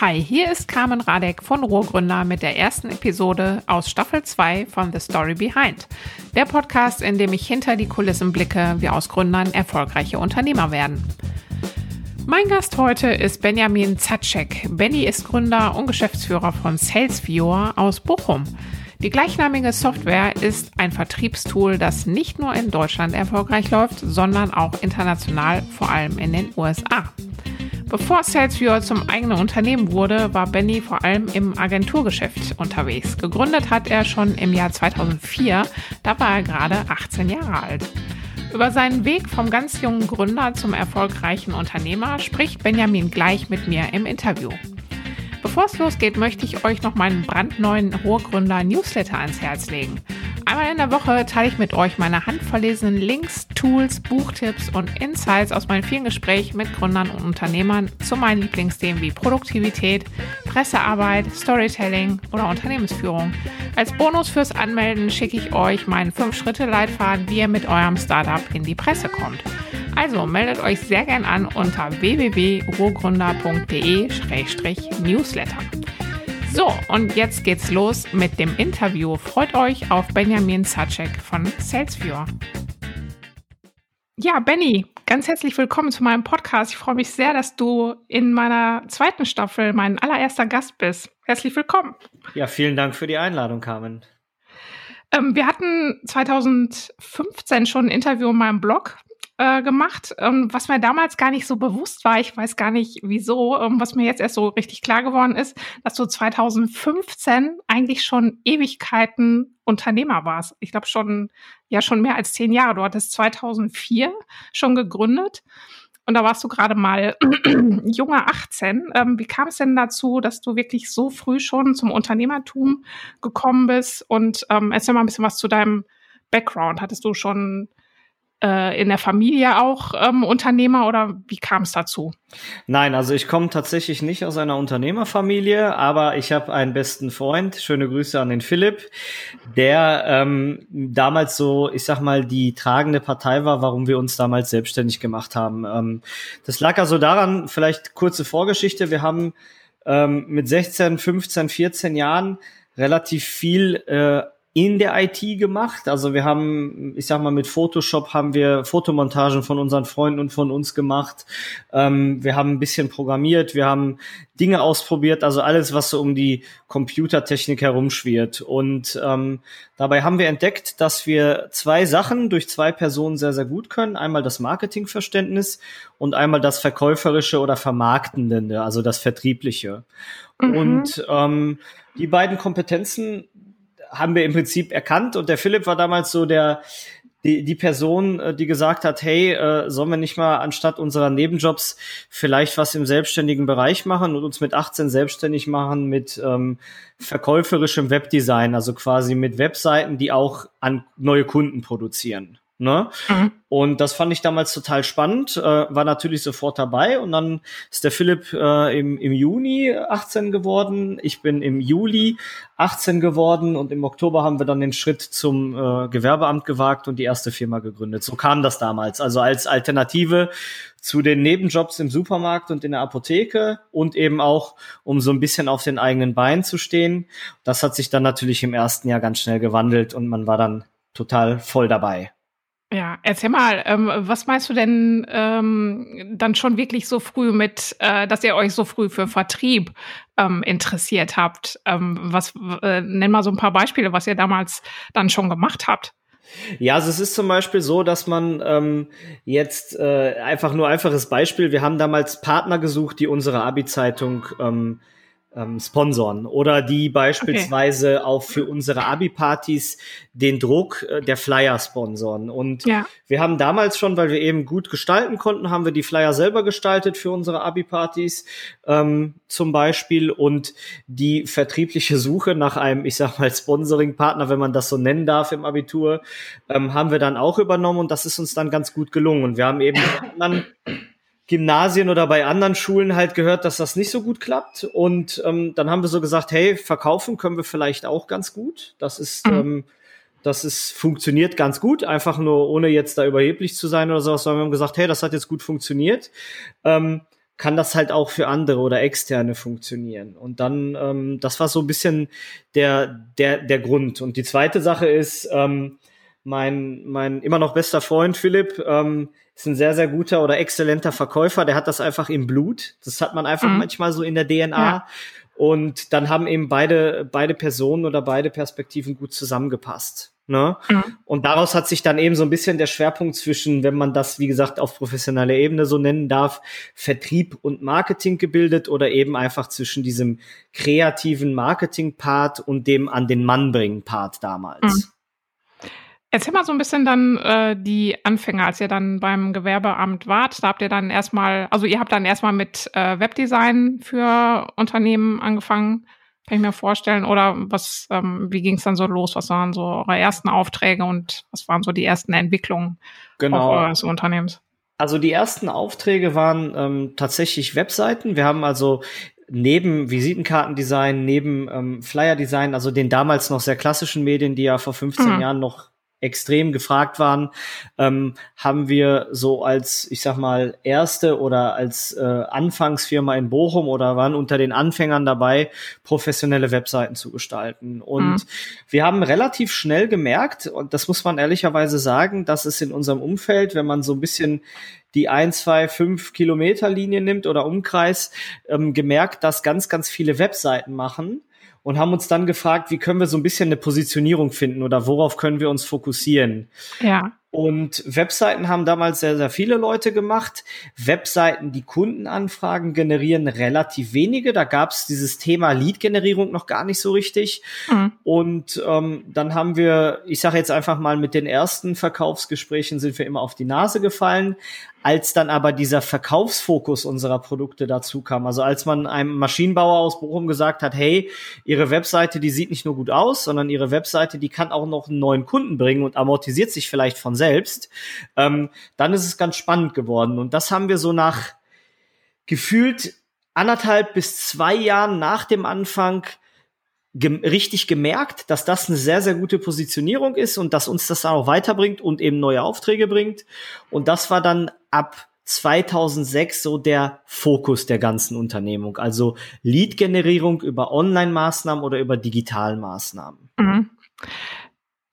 Hi, hier ist Carmen Radek von Rohrgründer mit der ersten Episode aus Staffel 2 von The Story Behind. Der Podcast, in dem ich hinter die Kulissen blicke, wie aus Gründern erfolgreiche Unternehmer werden. Mein Gast heute ist Benjamin Zacek. Benny ist Gründer und Geschäftsführer von SalesViewer aus Bochum. Die gleichnamige Software ist ein Vertriebstool, das nicht nur in Deutschland erfolgreich läuft, sondern auch international, vor allem in den USA. Bevor SalesViewer zum eigenen Unternehmen wurde, war Benny vor allem im Agenturgeschäft unterwegs. Gegründet hat er schon im Jahr 2004, da war er gerade 18 Jahre alt. Über seinen Weg vom ganz jungen Gründer zum erfolgreichen Unternehmer spricht Benjamin gleich mit mir im Interview. Bevor es losgeht, möchte ich euch noch meinen brandneuen Rohrgründer Newsletter ans Herz legen. Einmal in der Woche teile ich mit euch meine handverlesenen Links, Tools, Buchtipps und Insights aus meinen vielen Gesprächen mit Gründern und Unternehmern zu meinen Lieblingsthemen wie Produktivität, Pressearbeit, Storytelling oder Unternehmensführung. Als Bonus fürs Anmelden schicke ich euch meinen 5-Schritte-Leitfaden, wie ihr mit eurem Startup in die Presse kommt. Also meldet euch sehr gern an unter www.rohgründer.de-newsletter. So, und jetzt geht's los mit dem Interview. Freut euch auf Benjamin Zacek von SalesViewer. Ja, Benny, ganz herzlich willkommen zu meinem Podcast. Ich freue mich sehr, dass du in meiner zweiten Staffel mein allererster Gast bist. Herzlich willkommen. Ja, vielen Dank für die Einladung, Carmen. Ähm, wir hatten 2015 schon ein Interview in meinem Blog äh, gemacht, ähm, was mir damals gar nicht so bewusst war. Ich weiß gar nicht wieso, ähm, was mir jetzt erst so richtig klar geworden ist, dass du 2015 eigentlich schon Ewigkeiten Unternehmer warst. Ich glaube schon, ja, schon mehr als zehn Jahre. Du hattest 2004 schon gegründet. Und da warst du gerade mal junger 18. Ähm, wie kam es denn dazu, dass du wirklich so früh schon zum Unternehmertum gekommen bist? Und ähm, erzähl mal ein bisschen was zu deinem Background. Hattest du schon äh, in der Familie auch ähm, Unternehmer oder wie kam es dazu? Nein, also ich komme tatsächlich nicht aus einer Unternehmerfamilie, aber ich habe einen besten Freund, schöne Grüße an den Philipp, der ähm, damals so, ich sag mal, die tragende Partei war, warum wir uns damals selbstständig gemacht haben. Ähm, das lag also daran, vielleicht kurze Vorgeschichte, wir haben ähm, mit 16, 15, 14 Jahren relativ viel äh, in der IT gemacht. Also wir haben, ich sag mal, mit Photoshop haben wir Fotomontagen von unseren Freunden und von uns gemacht. Ähm, wir haben ein bisschen programmiert, wir haben Dinge ausprobiert, also alles, was so um die Computertechnik herumschwirrt. Und ähm, dabei haben wir entdeckt, dass wir zwei Sachen durch zwei Personen sehr, sehr gut können. Einmal das Marketingverständnis und einmal das Verkäuferische oder Vermarktende, also das Vertriebliche. Mhm. Und ähm, die beiden Kompetenzen haben wir im Prinzip erkannt und der Philipp war damals so der die, die Person, äh, die gesagt hat, hey, äh, sollen wir nicht mal anstatt unserer Nebenjobs vielleicht was im selbstständigen Bereich machen und uns mit 18 selbstständig machen mit ähm, verkäuferischem Webdesign, also quasi mit Webseiten, die auch an neue Kunden produzieren. Ne? Mhm. Und das fand ich damals total spannend, äh, war natürlich sofort dabei. Und dann ist der Philipp äh, im, im Juni 18 geworden. Ich bin im Juli 18 geworden und im Oktober haben wir dann den Schritt zum äh, Gewerbeamt gewagt und die erste Firma gegründet. So kam das damals. Also als Alternative zu den Nebenjobs im Supermarkt und in der Apotheke und eben auch, um so ein bisschen auf den eigenen Beinen zu stehen. Das hat sich dann natürlich im ersten Jahr ganz schnell gewandelt und man war dann total voll dabei. Ja, erzähl mal, ähm, was meinst du denn ähm, dann schon wirklich so früh mit, äh, dass ihr euch so früh für Vertrieb ähm, interessiert habt? Ähm, was äh, nenn mal so ein paar Beispiele, was ihr damals dann schon gemacht habt. Ja, also es ist zum Beispiel so, dass man ähm, jetzt äh, einfach nur einfaches Beispiel, wir haben damals Partner gesucht, die unsere Abi-Zeitung ähm, ähm, sponsoren oder die beispielsweise okay. auch für unsere Abi-Partys den Druck äh, der Flyer sponsoren. Und ja. wir haben damals schon, weil wir eben gut gestalten konnten, haben wir die Flyer selber gestaltet für unsere Abi-Partys ähm, zum Beispiel und die vertriebliche Suche nach einem, ich sag mal, Sponsoring-Partner, wenn man das so nennen darf im Abitur, ähm, haben wir dann auch übernommen und das ist uns dann ganz gut gelungen. Und wir haben eben dann Gymnasien oder bei anderen Schulen halt gehört, dass das nicht so gut klappt. Und ähm, dann haben wir so gesagt, hey, verkaufen können wir vielleicht auch ganz gut. Das ist, mhm. ähm, das ist, funktioniert ganz gut, einfach nur ohne jetzt da überheblich zu sein oder sowas, sondern wir haben gesagt, hey, das hat jetzt gut funktioniert. Ähm, kann das halt auch für andere oder externe funktionieren. Und dann, ähm, das war so ein bisschen der, der, der Grund. Und die zweite Sache ist, ähm, mein, mein immer noch bester Freund Philipp ähm, ist ein sehr, sehr guter oder exzellenter Verkäufer. Der hat das einfach im Blut. Das hat man einfach mhm. manchmal so in der DNA. Ja. Und dann haben eben beide, beide Personen oder beide Perspektiven gut zusammengepasst. Ne? Mhm. Und daraus hat sich dann eben so ein bisschen der Schwerpunkt zwischen, wenn man das, wie gesagt, auf professioneller Ebene so nennen darf, Vertrieb und Marketing gebildet oder eben einfach zwischen diesem kreativen Marketing-Part und dem an den Mann bringen Part damals. Mhm. Erzähl mal so ein bisschen dann äh, die Anfänge, als ihr dann beim Gewerbeamt wart. Da habt ihr dann erstmal, also ihr habt dann erstmal mit äh, Webdesign für Unternehmen angefangen, kann ich mir vorstellen. Oder was, ähm, wie ging es dann so los? Was waren so eure ersten Aufträge und was waren so die ersten Entwicklungen genau. eures Unternehmens? Also die ersten Aufträge waren ähm, tatsächlich Webseiten. Wir haben also neben Visitenkartendesign, neben ähm, Flyerdesign, also den damals noch sehr klassischen Medien, die ja vor 15 mhm. Jahren noch extrem gefragt waren, ähm, haben wir so als, ich sag mal, erste oder als äh, Anfangsfirma in Bochum oder waren unter den Anfängern dabei, professionelle Webseiten zu gestalten. Und mhm. wir haben relativ schnell gemerkt, und das muss man ehrlicherweise sagen, dass es in unserem Umfeld, wenn man so ein bisschen die ein, zwei, fünf Kilometer Linie nimmt oder Umkreis, ähm, gemerkt, dass ganz, ganz viele Webseiten machen und haben uns dann gefragt, wie können wir so ein bisschen eine Positionierung finden oder worauf können wir uns fokussieren. Ja. Und Webseiten haben damals sehr, sehr viele Leute gemacht. Webseiten, die Kundenanfragen generieren, relativ wenige. Da gab es dieses Thema Lead-Generierung noch gar nicht so richtig. Mhm. Und ähm, dann haben wir, ich sage jetzt einfach mal, mit den ersten Verkaufsgesprächen sind wir immer auf die Nase gefallen. Als dann aber dieser Verkaufsfokus unserer Produkte dazu kam, also als man einem Maschinenbauer aus Bochum gesagt hat, hey, Ihre Webseite, die sieht nicht nur gut aus, sondern Ihre Webseite, die kann auch noch einen neuen Kunden bringen und amortisiert sich vielleicht von selbst, ähm, dann ist es ganz spannend geworden. Und das haben wir so nach gefühlt anderthalb bis zwei Jahren nach dem Anfang gem richtig gemerkt, dass das eine sehr, sehr gute Positionierung ist und dass uns das auch weiterbringt und eben neue Aufträge bringt. Und das war dann ab 2006 so der Fokus der ganzen Unternehmung. Also Lead-Generierung über Online-Maßnahmen oder über Digitalmaßnahmen. Mhm.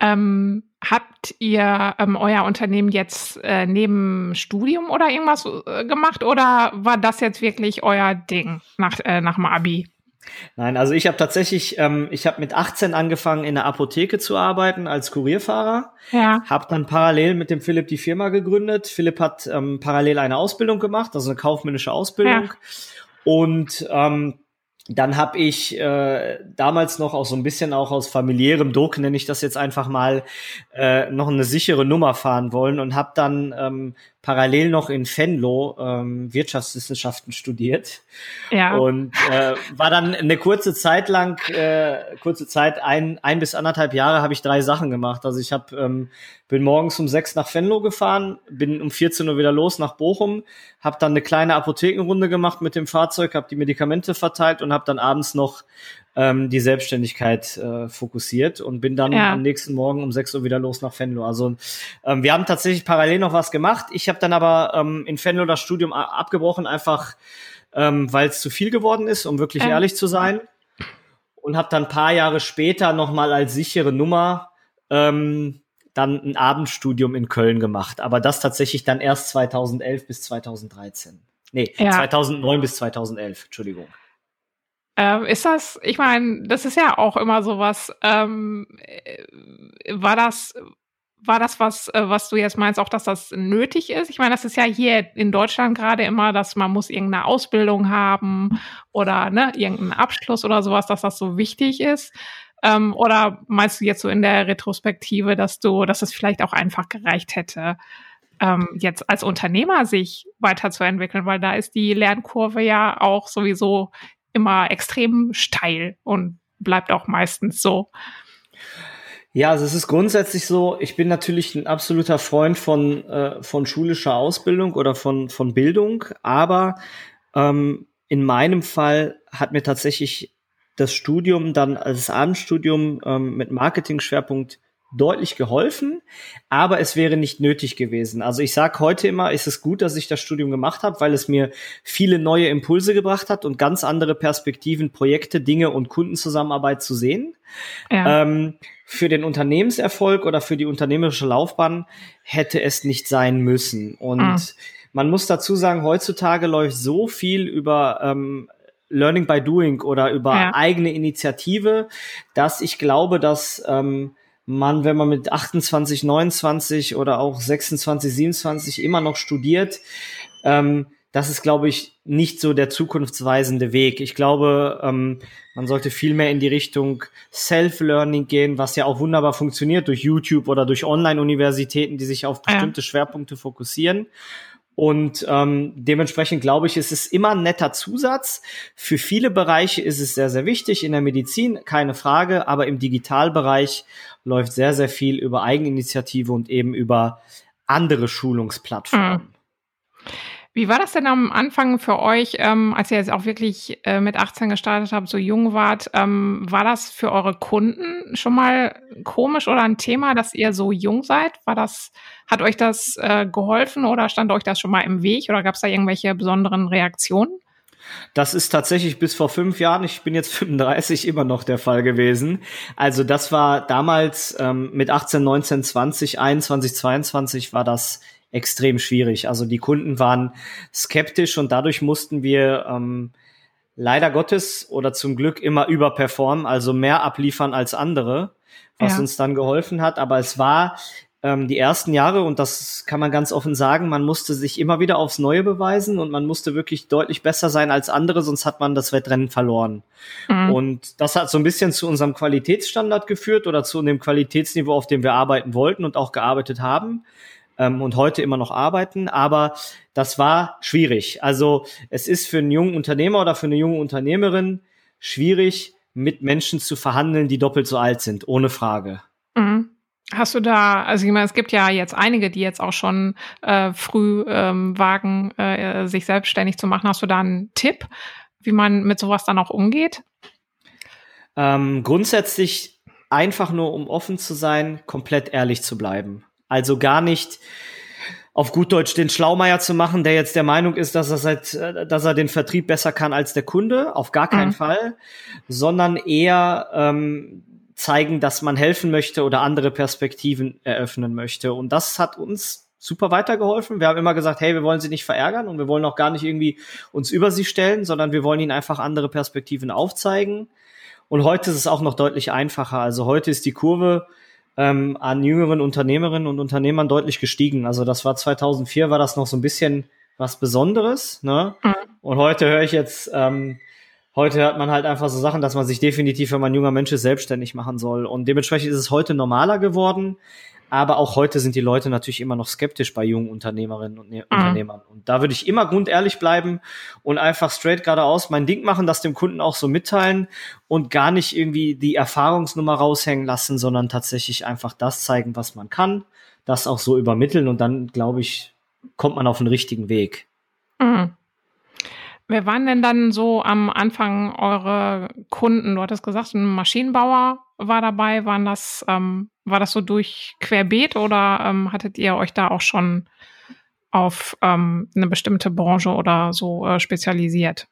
Ähm, habt ihr ähm, euer Unternehmen jetzt äh, neben Studium oder irgendwas äh, gemacht oder war das jetzt wirklich euer Ding nach, äh, nach dem Abi? Nein, also ich habe tatsächlich, ähm, ich habe mit 18 angefangen in der Apotheke zu arbeiten als Kurierfahrer. Ja. Habe dann parallel mit dem Philipp die Firma gegründet. Philipp hat ähm, parallel eine Ausbildung gemacht, also eine kaufmännische Ausbildung. Ja. Und ähm, dann habe ich äh, damals noch auch so ein bisschen auch aus familiärem Druck, nenne ich das jetzt einfach mal, äh, noch eine sichere Nummer fahren wollen und habe dann ähm, parallel noch in Venlo ähm, Wirtschaftswissenschaften studiert. Ja. Und äh, war dann eine kurze Zeit lang, äh, kurze Zeit, ein, ein bis anderthalb Jahre habe ich drei Sachen gemacht. Also ich habe ähm, bin morgens um sechs nach Venlo gefahren, bin um 14 Uhr wieder los nach Bochum, habe dann eine kleine Apothekenrunde gemacht mit dem Fahrzeug, habe die Medikamente verteilt und habe dann abends noch ähm, die Selbstständigkeit äh, fokussiert und bin dann ja. am nächsten Morgen um 6 Uhr wieder los nach Venlo. Also ähm, wir haben tatsächlich parallel noch was gemacht. Ich habe dann aber ähm, in Venlo das Studium abgebrochen, einfach ähm, weil es zu viel geworden ist, um wirklich ähm. ehrlich zu sein. Und habe dann ein paar Jahre später nochmal als sichere Nummer ähm, dann ein Abendstudium in Köln gemacht. Aber das tatsächlich dann erst 2011 bis 2013. Nee, ja. 2009 bis 2011, Entschuldigung. Ähm, ist das, ich meine, das ist ja auch immer sowas, ähm, äh, war das, war das was, äh, was du jetzt meinst, auch dass das nötig ist? Ich meine, das ist ja hier in Deutschland gerade immer, dass man muss irgendeine Ausbildung haben oder ne, irgendeinen Abschluss oder sowas, dass das so wichtig ist. Ähm, oder meinst du jetzt so in der Retrospektive, dass du, dass es vielleicht auch einfach gereicht hätte, ähm, jetzt als Unternehmer sich weiterzuentwickeln, weil da ist die Lernkurve ja auch sowieso immer extrem steil und bleibt auch meistens so. Ja, also es ist grundsätzlich so, ich bin natürlich ein absoluter Freund von, äh, von schulischer Ausbildung oder von, von Bildung, aber ähm, in meinem Fall hat mir tatsächlich das Studium dann als Abendstudium ähm, mit Marketing-Schwerpunkt deutlich geholfen, aber es wäre nicht nötig gewesen. Also ich sage heute immer, ist es gut, dass ich das Studium gemacht habe, weil es mir viele neue Impulse gebracht hat und ganz andere Perspektiven, Projekte, Dinge und Kundenzusammenarbeit zu sehen. Ja. Ähm, für den Unternehmenserfolg oder für die unternehmerische Laufbahn hätte es nicht sein müssen. Und ah. man muss dazu sagen, heutzutage läuft so viel über ähm, Learning by Doing oder über ja. eigene Initiative, dass ich glaube, dass ähm, man, wenn man mit 28, 29 oder auch 26, 27 immer noch studiert, ähm, das ist, glaube ich, nicht so der zukunftsweisende Weg. Ich glaube, ähm, man sollte viel mehr in die Richtung Self-Learning gehen, was ja auch wunderbar funktioniert durch YouTube oder durch Online-Universitäten, die sich auf bestimmte ja. Schwerpunkte fokussieren. Und ähm, dementsprechend glaube ich, ist es immer ein netter Zusatz. Für viele Bereiche ist es sehr, sehr wichtig. In der Medizin keine Frage, aber im Digitalbereich läuft sehr, sehr viel über Eigeninitiative und eben über andere Schulungsplattformen. Mhm. Wie war das denn am Anfang für euch, ähm, als ihr jetzt auch wirklich äh, mit 18 gestartet habt, so jung wart? Ähm, war das für eure Kunden schon mal komisch oder ein Thema, dass ihr so jung seid? War das, hat euch das äh, geholfen oder stand euch das schon mal im Weg oder gab es da irgendwelche besonderen Reaktionen? Das ist tatsächlich bis vor fünf Jahren, ich bin jetzt 35, immer noch der Fall gewesen. Also das war damals ähm, mit 18, 19, 20, 21, 22 war das extrem schwierig. Also die Kunden waren skeptisch und dadurch mussten wir ähm, leider Gottes oder zum Glück immer überperformen, also mehr abliefern als andere, was ja. uns dann geholfen hat. Aber es war ähm, die ersten Jahre, und das kann man ganz offen sagen, man musste sich immer wieder aufs Neue beweisen und man musste wirklich deutlich besser sein als andere, sonst hat man das Wettrennen verloren. Mhm. Und das hat so ein bisschen zu unserem Qualitätsstandard geführt oder zu dem Qualitätsniveau, auf dem wir arbeiten wollten und auch gearbeitet haben ähm, und heute immer noch arbeiten. Aber das war schwierig. Also es ist für einen jungen Unternehmer oder für eine junge Unternehmerin schwierig, mit Menschen zu verhandeln, die doppelt so alt sind, ohne Frage. Mhm. Hast du da, also ich meine, es gibt ja jetzt einige, die jetzt auch schon äh, früh ähm, wagen, äh, sich selbstständig zu machen. Hast du da einen Tipp, wie man mit sowas dann auch umgeht? Ähm, grundsätzlich einfach nur, um offen zu sein, komplett ehrlich zu bleiben. Also gar nicht auf gut Deutsch den Schlaumeier zu machen, der jetzt der Meinung ist, dass er seit, äh, dass er den Vertrieb besser kann als der Kunde, auf gar keinen mhm. Fall, sondern eher ähm, zeigen, dass man helfen möchte oder andere Perspektiven eröffnen möchte. Und das hat uns super weitergeholfen. Wir haben immer gesagt, hey, wir wollen sie nicht verärgern und wir wollen auch gar nicht irgendwie uns über sie stellen, sondern wir wollen ihnen einfach andere Perspektiven aufzeigen. Und heute ist es auch noch deutlich einfacher. Also heute ist die Kurve ähm, an jüngeren Unternehmerinnen und Unternehmern deutlich gestiegen. Also das war 2004, war das noch so ein bisschen was Besonderes. Ne? Mhm. Und heute höre ich jetzt, ähm, heute hört man halt einfach so Sachen, dass man sich definitiv, wenn man junger Mensch ist, selbstständig machen soll. Und dementsprechend ist es heute normaler geworden. Aber auch heute sind die Leute natürlich immer noch skeptisch bei jungen Unternehmerinnen und ne mhm. Unternehmern. Und da würde ich immer grundehrlich bleiben und einfach straight geradeaus mein Ding machen, das dem Kunden auch so mitteilen und gar nicht irgendwie die Erfahrungsnummer raushängen lassen, sondern tatsächlich einfach das zeigen, was man kann, das auch so übermitteln und dann, glaube ich, kommt man auf den richtigen Weg. Mhm. Wer waren denn dann so am Anfang eure Kunden? Du hattest gesagt, ein Maschinenbauer war dabei. Waren das, ähm, war das so durch Querbeet oder ähm, hattet ihr euch da auch schon auf ähm, eine bestimmte Branche oder so äh, spezialisiert?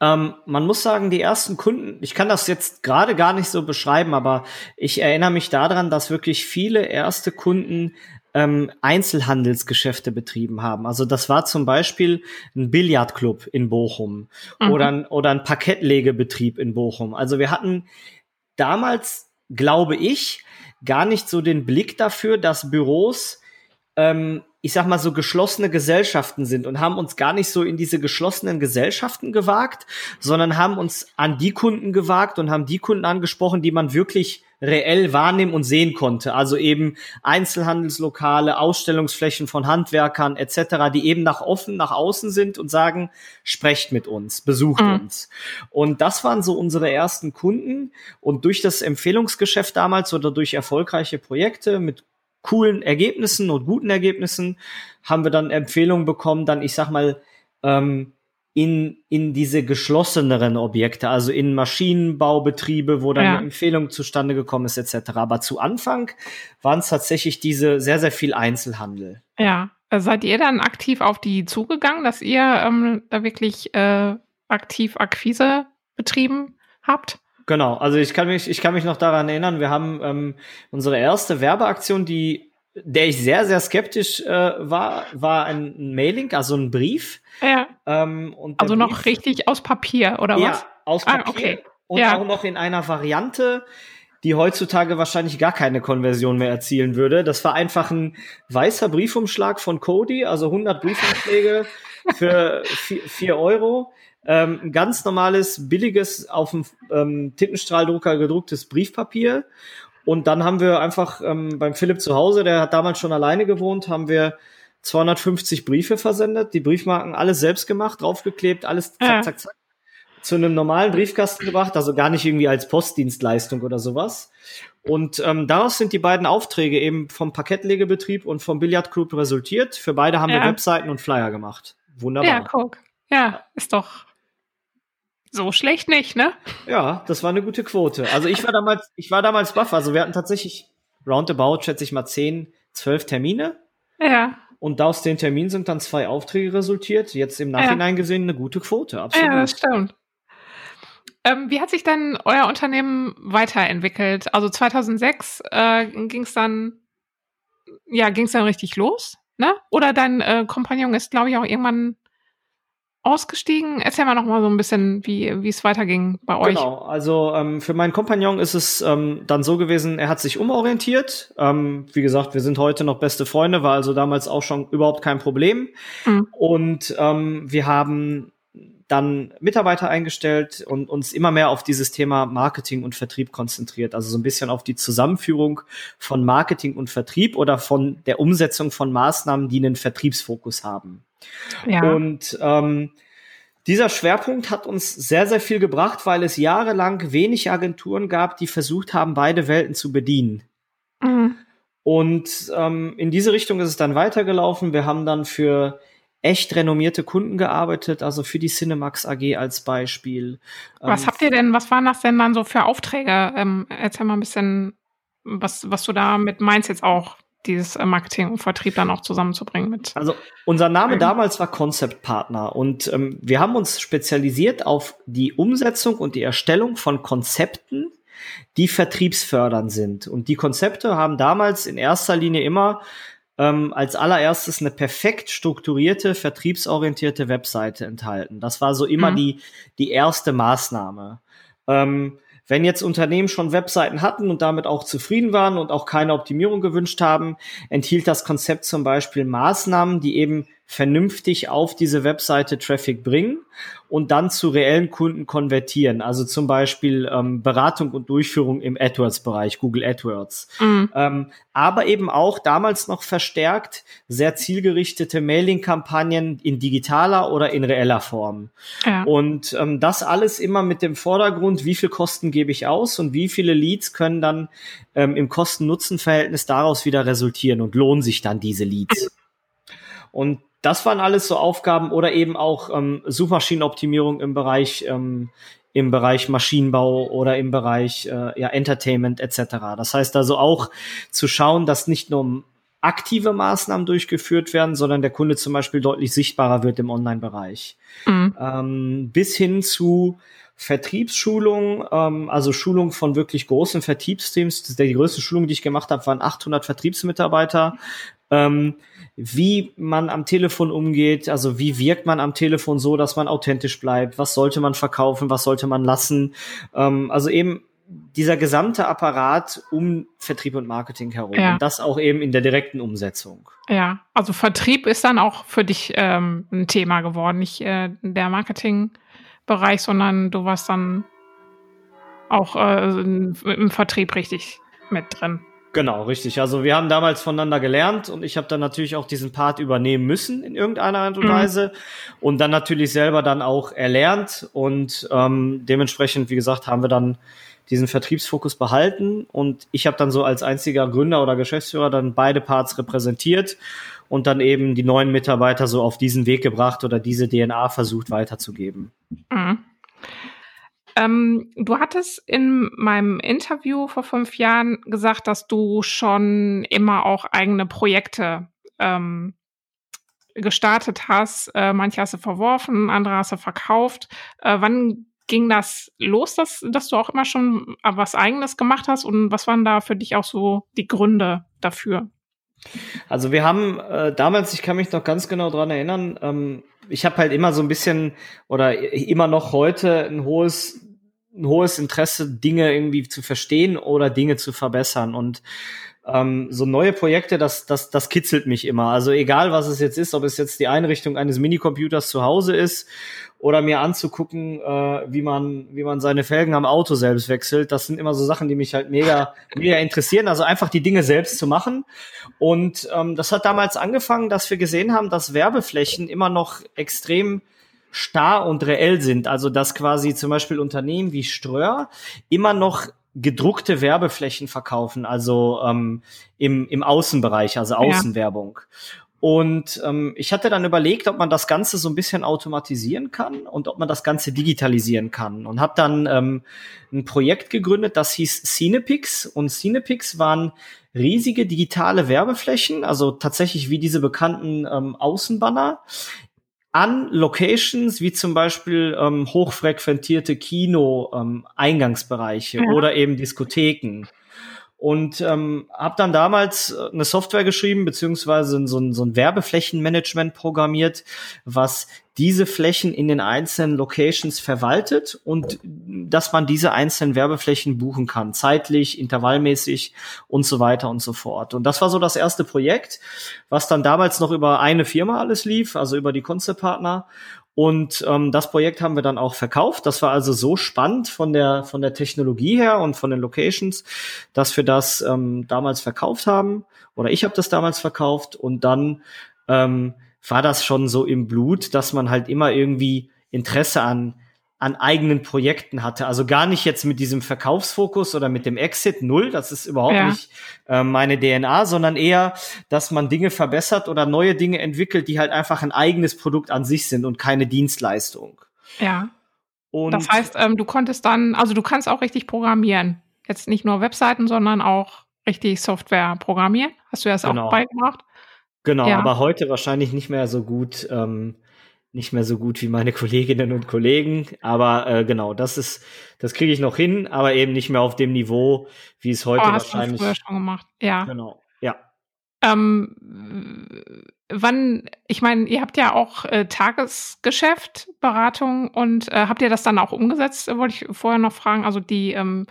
Ähm, man muss sagen, die ersten Kunden, ich kann das jetzt gerade gar nicht so beschreiben, aber ich erinnere mich daran, dass wirklich viele erste Kunden ähm, Einzelhandelsgeschäfte betrieben haben. Also das war zum Beispiel ein Billardclub in Bochum mhm. oder, ein, oder ein Parkettlegebetrieb in Bochum. Also wir hatten damals, glaube ich, gar nicht so den Blick dafür, dass Büros ähm, ich sag mal so geschlossene Gesellschaften sind und haben uns gar nicht so in diese geschlossenen Gesellschaften gewagt, sondern haben uns an die Kunden gewagt und haben die Kunden angesprochen, die man wirklich reell wahrnehmen und sehen konnte. Also eben Einzelhandelslokale, Ausstellungsflächen von Handwerkern etc., die eben nach offen nach außen sind und sagen, sprecht mit uns, besucht mhm. uns. Und das waren so unsere ersten Kunden. Und durch das Empfehlungsgeschäft damals oder durch erfolgreiche Projekte mit coolen Ergebnissen und guten Ergebnissen haben wir dann Empfehlungen bekommen, dann ich sag mal ähm, in, in diese geschlosseneren Objekte, also in Maschinenbaubetriebe, wo dann Ja. eine Empfehlung zustande gekommen ist, etc. Aber zu Anfang waren es tatsächlich diese sehr, sehr viel Einzelhandel. Ja. Äh, Seid ihr dann aktiv auf die zugegangen, dass ihr ähm, da wirklich äh, aktiv Akquise betrieben habt? Genau, also ich kann mich, ich kann mich noch daran erinnern, wir haben ähm, unsere erste Werbeaktion, die, der ich sehr, sehr skeptisch äh, war, war ein, Mailing, also ein Brief. Ja. Ähm, und Also noch Brief- richtig aus Papier, oder ja, was? aus Ah, Papier okay. und Ja. auch noch in einer Variante, die heutzutage wahrscheinlich gar keine Konversion mehr erzielen würde. Das war einfach ein weißer Briefumschlag von Cody, also 100 Briefumschläge für 4 Euro. Ähm, ein ganz normales, billiges, auf dem ähm, Tintenstrahldrucker gedrucktes Briefpapier. Und dann haben wir einfach ähm, beim Philipp zu Hause, der hat damals schon alleine gewohnt, haben wir 250 Briefe versendet, die Briefmarken alles selbst gemacht, draufgeklebt, alles zack, zack, zack, zu einem normalen Briefkasten gebracht, also gar nicht irgendwie als Postdienstleistung oder sowas. Und ähm, daraus sind die beiden Aufträge eben vom Parkettlegebetrieb und vom Billardclub resultiert. Für beide haben Ja. wir Webseiten und Flyer gemacht. Wunderbar. Ja, guck. Ja, ist doch so schlecht nicht, ne? Ja, das war eine gute Quote. Also ich war damals, ich war damals baff. Also wir hatten tatsächlich roundabout, schätze ich mal, 10, 12 Termine. Ja. Und aus den Terminen sind dann zwei Aufträge resultiert. Jetzt im Nachhinein gesehen eine gute Quote, absolut. Ja, das stimmt. Ähm, wie hat sich denn euer Unternehmen weiterentwickelt? Also 2006 äh, ging es dann, ja, ging es dann richtig los, ne? Oder dein äh, Kompagnon ist, glaube ich, auch irgendwann ausgestiegen. Erzähl mal noch mal so ein bisschen, wie wie es weiterging bei euch. Genau, also ähm, für meinen Kompagnon ist es ähm, dann so gewesen, er hat sich umorientiert. Ähm, wie gesagt, wir sind heute noch beste Freunde, war also damals auch schon überhaupt kein Problem. Mhm. Und ähm, wir haben dann Mitarbeiter eingestellt und uns immer mehr auf dieses Thema Marketing und Vertrieb konzentriert. Also so ein bisschen auf die Zusammenführung von Marketing und Vertrieb oder von der Umsetzung von Maßnahmen, die einen Vertriebsfokus haben. Ja. Und ähm, dieser Schwerpunkt hat uns sehr, sehr viel gebracht, weil es jahrelang wenig Agenturen gab, die versucht haben, beide Welten zu bedienen. Mhm. Und ähm, in diese Richtung ist es dann weitergelaufen. Wir haben dann für echt renommierte Kunden gearbeitet, also für die Cinemax AG als Beispiel. Was Ähm, habt ihr denn, was waren das denn dann so für Aufträge? Ähm, erzähl mal ein bisschen, was, was du damit meinst jetzt auch, dieses äh, Marketing und Vertrieb dann auch zusammenzubringen mit. Also unser Name damals war Concept Partner und ähm, wir haben uns spezialisiert auf die Umsetzung und die Erstellung von Konzepten, die vertriebsfördernd sind. Und die Konzepte haben damals in erster Linie immer ähm, als allererstes eine perfekt strukturierte, vertriebsorientierte Webseite enthalten. Das war so immer Mhm. die, die erste Maßnahme. Ähm, wenn jetzt Unternehmen schon Webseiten hatten und damit auch zufrieden waren und auch keine Optimierung gewünscht haben, enthielt das Konzept zum Beispiel Maßnahmen, die eben vernünftig auf diese Webseite Traffic bringen und dann zu reellen Kunden konvertieren. Also zum Beispiel ähm, Beratung und Durchführung im AdWords-Bereich, Google AdWords. Mhm. Ähm, aber eben auch damals noch verstärkt sehr zielgerichtete Mailing-Kampagnen in digitaler oder in reeller Form. Ja. Und ähm, das alles immer mit dem Vordergrund, wie viel Kosten gebe ich aus und wie viele Leads können dann ähm, im Kosten-Nutzen-Verhältnis daraus wieder resultieren und lohnen sich dann diese Leads. Und das waren alles so Aufgaben oder eben auch ähm, Suchmaschinenoptimierung im Bereich ähm, im Bereich Maschinenbau oder im Bereich äh, ja, Entertainment etc. Das heißt also auch zu schauen, dass nicht nur aktive Maßnahmen durchgeführt werden, sondern der Kunde zum Beispiel deutlich sichtbarer wird im Online-Bereich. Mhm. Ähm, bis hin zu Vertriebsschulung, ähm, also Schulung von wirklich großen Vertriebsteams. Die größte Schulung, die ich gemacht habe, waren 800 Vertriebsmitarbeiter. Ähm, wie man am Telefon umgeht, also wie wirkt man am Telefon so, dass man authentisch bleibt, was sollte man verkaufen, was sollte man lassen. Ähm, also eben dieser gesamte Apparat um Vertrieb und Marketing herum. Ja. Und das auch eben in der direkten Umsetzung. Ja, also Vertrieb ist dann auch für dich ähm, ein Thema geworden, nicht äh, der Marketingbereich, sondern du warst dann auch äh, im Vertrieb richtig mit drin. Genau, richtig. Also wir haben damals voneinander gelernt und ich habe dann natürlich auch diesen Part übernehmen müssen in irgendeiner Art und mhm. Weise und dann natürlich selber dann auch erlernt und ähm, dementsprechend, wie gesagt, haben wir dann diesen Vertriebsfokus behalten und ich habe dann so als einziger Gründer oder Geschäftsführer dann beide Parts repräsentiert und dann eben die neuen Mitarbeiter so auf diesen Weg gebracht oder diese DNA versucht weiterzugeben. Mhm. Ähm, du hattest in meinem Interview vor fünf Jahren gesagt, dass du schon immer auch eigene Projekte ähm, gestartet hast. Äh, manche hast du verworfen, andere hast du verkauft. Äh, wann ging das los, dass, dass du auch immer schon was Eigenes gemacht hast? Und was waren da für dich auch so die Gründe dafür? Also wir haben äh, damals, ich kann mich noch ganz genau dran erinnern, ähm, ich habe halt immer so ein bisschen oder immer noch heute ein hohes ein hohes Interesse, Dinge irgendwie zu verstehen oder Dinge zu verbessern. Und ähm, so neue Projekte, das, das, das kitzelt mich immer. Also egal, was es jetzt ist, ob es jetzt die Einrichtung eines Minicomputers zu Hause ist oder mir anzugucken, äh, wie man, wie man seine Felgen am Auto selbst wechselt. Das sind immer so Sachen, die mich halt mega, mega interessieren. Also einfach die Dinge selbst zu machen. Und ähm, das hat damals angefangen, dass wir gesehen haben, dass Werbeflächen immer noch extrem starr und reell sind. Also dass quasi zum Beispiel Unternehmen wie Ströer immer noch gedruckte Werbeflächen verkaufen, also ähm, im, im Außenbereich, also Außenwerbung. Ja. Und ähm, ich hatte dann überlegt, ob man das Ganze so ein bisschen automatisieren kann und ob man das Ganze digitalisieren kann. Und habe dann ähm, ein Projekt gegründet, das hieß Cinepix. Und Cinepix waren riesige digitale Werbeflächen, also tatsächlich wie diese bekannten ähm, Außenbanner, an Locations wie zum Beispiel ähm, hochfrequentierte Kino-Eingangsbereiche ähm, ja. oder eben Diskotheken. Und ähm, habe dann damals äh, eine Software geschrieben, beziehungsweise so ein, so ein Werbeflächenmanagement programmiert, was diese Flächen in den einzelnen Locations verwaltet und dass man diese einzelnen Werbeflächen buchen kann, zeitlich, intervallmäßig und so weiter und so fort. Und das war so das erste Projekt, was dann damals noch über eine Firma alles lief, also über die Konzeptpartner. Und ähm, das Projekt haben wir dann auch verkauft. Das war also so spannend von der von der Technologie her und von den Locations, dass wir das ähm, damals verkauft haben. Oder ich habe das damals verkauft und dann ähm, war das schon so im Blut, dass man halt immer irgendwie Interesse an an eigenen Projekten hatte. Also gar nicht jetzt mit diesem Verkaufsfokus oder mit dem Exit null, das ist überhaupt ja. nicht äh, meine DNA, sondern eher, dass man Dinge verbessert oder neue Dinge entwickelt, die halt einfach ein eigenes Produkt an sich sind und keine Dienstleistung. Ja. Und das heißt, ähm, du konntest dann, also du kannst auch richtig programmieren. Jetzt nicht nur Webseiten, sondern auch richtig Software programmieren. Hast du das genau. auch beigebracht? Genau, ja. aber heute wahrscheinlich nicht mehr so gut, ähm, nicht mehr so gut wie meine Kolleginnen und Kollegen. Aber äh, genau, das ist, das kriege ich noch hin, aber eben nicht mehr auf dem Niveau, wie es heute oh, hast wahrscheinlich. Du früher schon gemacht. Ja. Genau, ja. Ähm, wann, ich meine, ihr habt ja auch äh, Tagesgeschäft, Beratung und äh, habt ihr das dann auch umgesetzt? Wollte ich vorher noch fragen. Also die ähm,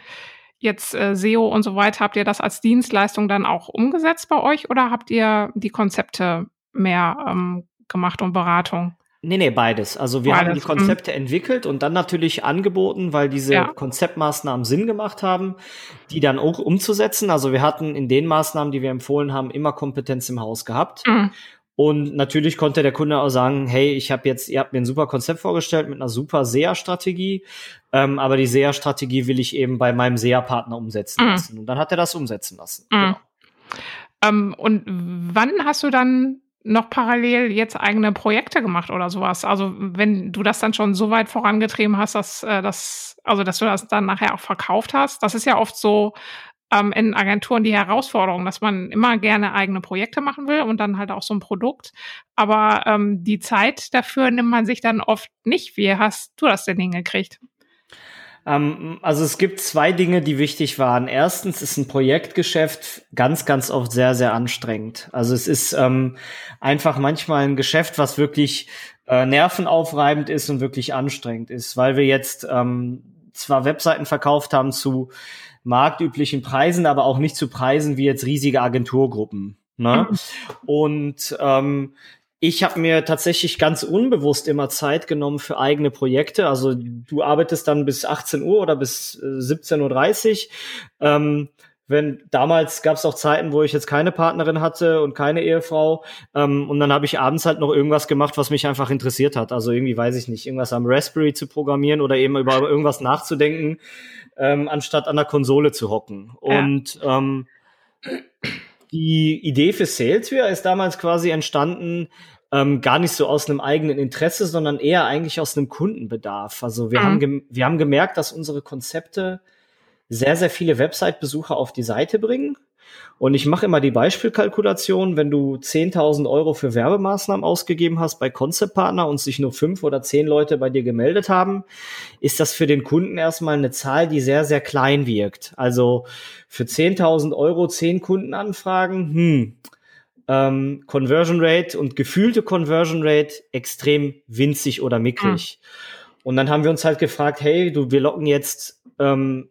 jetzt äh, SEO und so weiter, habt ihr das als Dienstleistung dann auch umgesetzt bei euch oder habt ihr die Konzepte mehr ähm, gemacht und Beratung? Nee, nee, beides. Also wir beides. haben die mhm. Konzepte mhm. entwickelt und dann natürlich angeboten, weil diese ja. Konzeptmaßnahmen Sinn gemacht haben, die dann auch umzusetzen. Also wir hatten in den Maßnahmen, die wir empfohlen haben, immer Kompetenz im Haus gehabt. Mhm. Und natürlich konnte der Kunde auch sagen, hey, ich habe jetzt, ihr habt mir ein super Konzept vorgestellt mit einer super SEA-Strategie, ähm, aber die SEA-Strategie will ich eben bei meinem SEA-Partner umsetzen mhm. lassen. Und dann hat er das umsetzen lassen. Mhm. Genau. Ähm, und wann hast du dann noch parallel jetzt eigene Projekte gemacht oder sowas? Also wenn du das dann schon so weit vorangetrieben hast, dass äh, das, also dass du das dann nachher auch verkauft hast, das ist ja oft so, ähm, in Agenturen die Herausforderung, dass man immer gerne eigene Projekte machen will und dann halt auch so ein Produkt. Aber ähm, die Zeit dafür nimmt man sich dann oft nicht. Wie hast du das denn hingekriegt? Ähm, also es gibt zwei Dinge, die wichtig waren. Erstens ist ein Projektgeschäft ganz, ganz oft sehr, sehr anstrengend. Also es ist ähm, einfach manchmal ein Geschäft, was wirklich äh, nervenaufreibend ist und wirklich anstrengend ist, weil wir jetzt ähm, zwar Webseiten verkauft haben zu marktüblichen Preisen, aber auch nicht zu Preisen wie jetzt riesige Agenturgruppen. Ne? Mhm. Und ähm, ich habe mir tatsächlich ganz unbewusst immer Zeit genommen für eigene Projekte. Also du arbeitest dann bis 18 Uhr oder bis 17.30 äh, Uhr. Ähm, wenn damals gab es auch Zeiten, wo ich jetzt keine Partnerin hatte und keine Ehefrau ähm, und dann habe ich abends halt noch irgendwas gemacht, was mich einfach interessiert hat. Also irgendwie weiß ich nicht, irgendwas am Raspberry zu programmieren oder eben über irgendwas nachzudenken, ähm, anstatt an der Konsole zu hocken. Ja. Und ähm, die Idee für Salesware ist damals quasi entstanden, ähm, gar nicht so aus einem eigenen Interesse, sondern eher eigentlich aus einem Kundenbedarf. Also wir, mhm. haben, wir haben gemerkt, dass unsere Konzepte sehr, sehr viele Website-Besucher auf die Seite bringen. Und ich mache immer die Beispielkalkulation, wenn du 10.000 Euro für Werbemaßnahmen ausgegeben hast bei Concept Partner und sich nur fünf oder zehn Leute bei dir gemeldet haben, ist das für den Kunden erstmal eine Zahl, die sehr, sehr klein wirkt. Also für 10.000 Euro zehn Kundenanfragen, hm, ähm, Conversion Rate und gefühlte Conversion Rate extrem winzig oder mickrig. Mhm. Und dann haben wir uns halt gefragt, hey, du, wir locken jetzt ähm,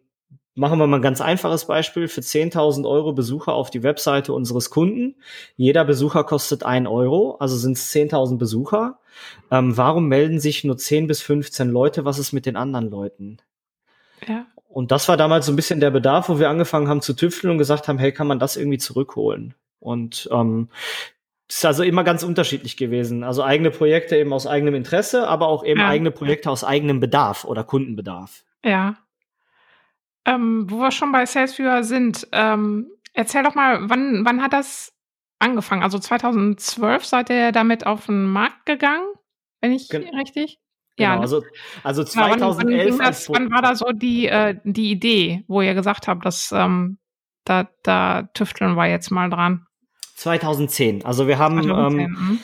Machen wir mal ein ganz einfaches Beispiel für 10.000 Euro Besucher auf die Webseite unseres Kunden. Jeder Besucher kostet ein Euro, also sind es 10.000 Besucher. Ähm, warum melden sich nur 10 bis 15 Leute? Was ist mit den anderen Leuten? Ja. Und das war damals so ein bisschen der Bedarf, wo wir angefangen haben zu tüfteln und gesagt haben, hey, kann man das irgendwie zurückholen? Und ähm, ist also immer ganz unterschiedlich gewesen. Also eigene Projekte eben aus eigenem Interesse, aber auch eben ja. eigene Projekte aus eigenem Bedarf oder Kundenbedarf. Ja. Ähm, wo wir schon bei Salesviewer sind, ähm, erzähl doch mal, wann, wann hat das angefangen? Also 2012 seid ihr damit auf den Markt gegangen, wenn ich Gen richtig? Genau, ja, ne? also, also 2011. Wann, wann, das, wann, war da so die, äh, die Idee, wo ihr gesagt habt, dass ähm, da, da tüfteln wir jetzt mal dran? 2010. Also wir haben 2010, ähm,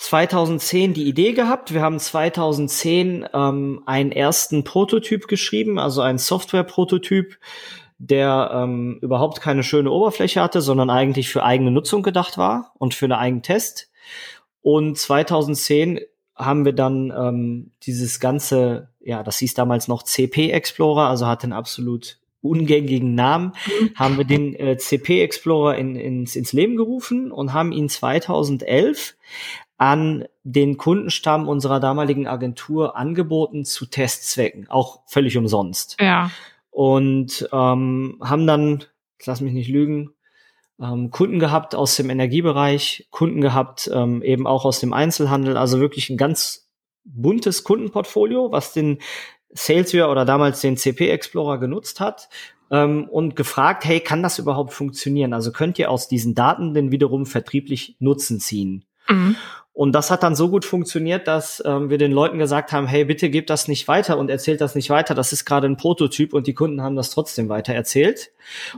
2010 die Idee gehabt. Wir haben 2010 ähm, einen ersten Prototyp geschrieben, also einen Software-Prototyp, der ähm, überhaupt keine schöne Oberfläche hatte, sondern eigentlich für eigene Nutzung gedacht war und für einen eigenen Test. Und 2010 haben wir dann ähm, dieses ganze, ja, das hieß damals noch CP Explorer, also hatte einen absolut ungängigen Namen, mhm. haben wir den äh, CP Explorer in, ins, ins Leben gerufen und haben ihn 2011 an den Kundenstamm unserer damaligen Agentur angeboten zu Testzwecken, auch völlig umsonst. Ja. Und ähm, haben dann, lass mich nicht lügen, ähm, Kunden gehabt aus dem Energiebereich, Kunden gehabt ähm, eben auch aus dem Einzelhandel, also wirklich ein ganz buntes Kundenportfolio, was den Salesware oder damals den CP Explorer genutzt hat ähm, und gefragt, hey, kann das überhaupt funktionieren? Also könnt ihr aus diesen Daten denn wiederum vertrieblich Nutzen ziehen? Mhm. Und das hat dann so gut funktioniert, dass ähm, wir den Leuten gesagt haben, hey, bitte gebt das nicht weiter und erzählt das nicht weiter. Das ist gerade ein Prototyp und die Kunden haben das trotzdem weiter erzählt.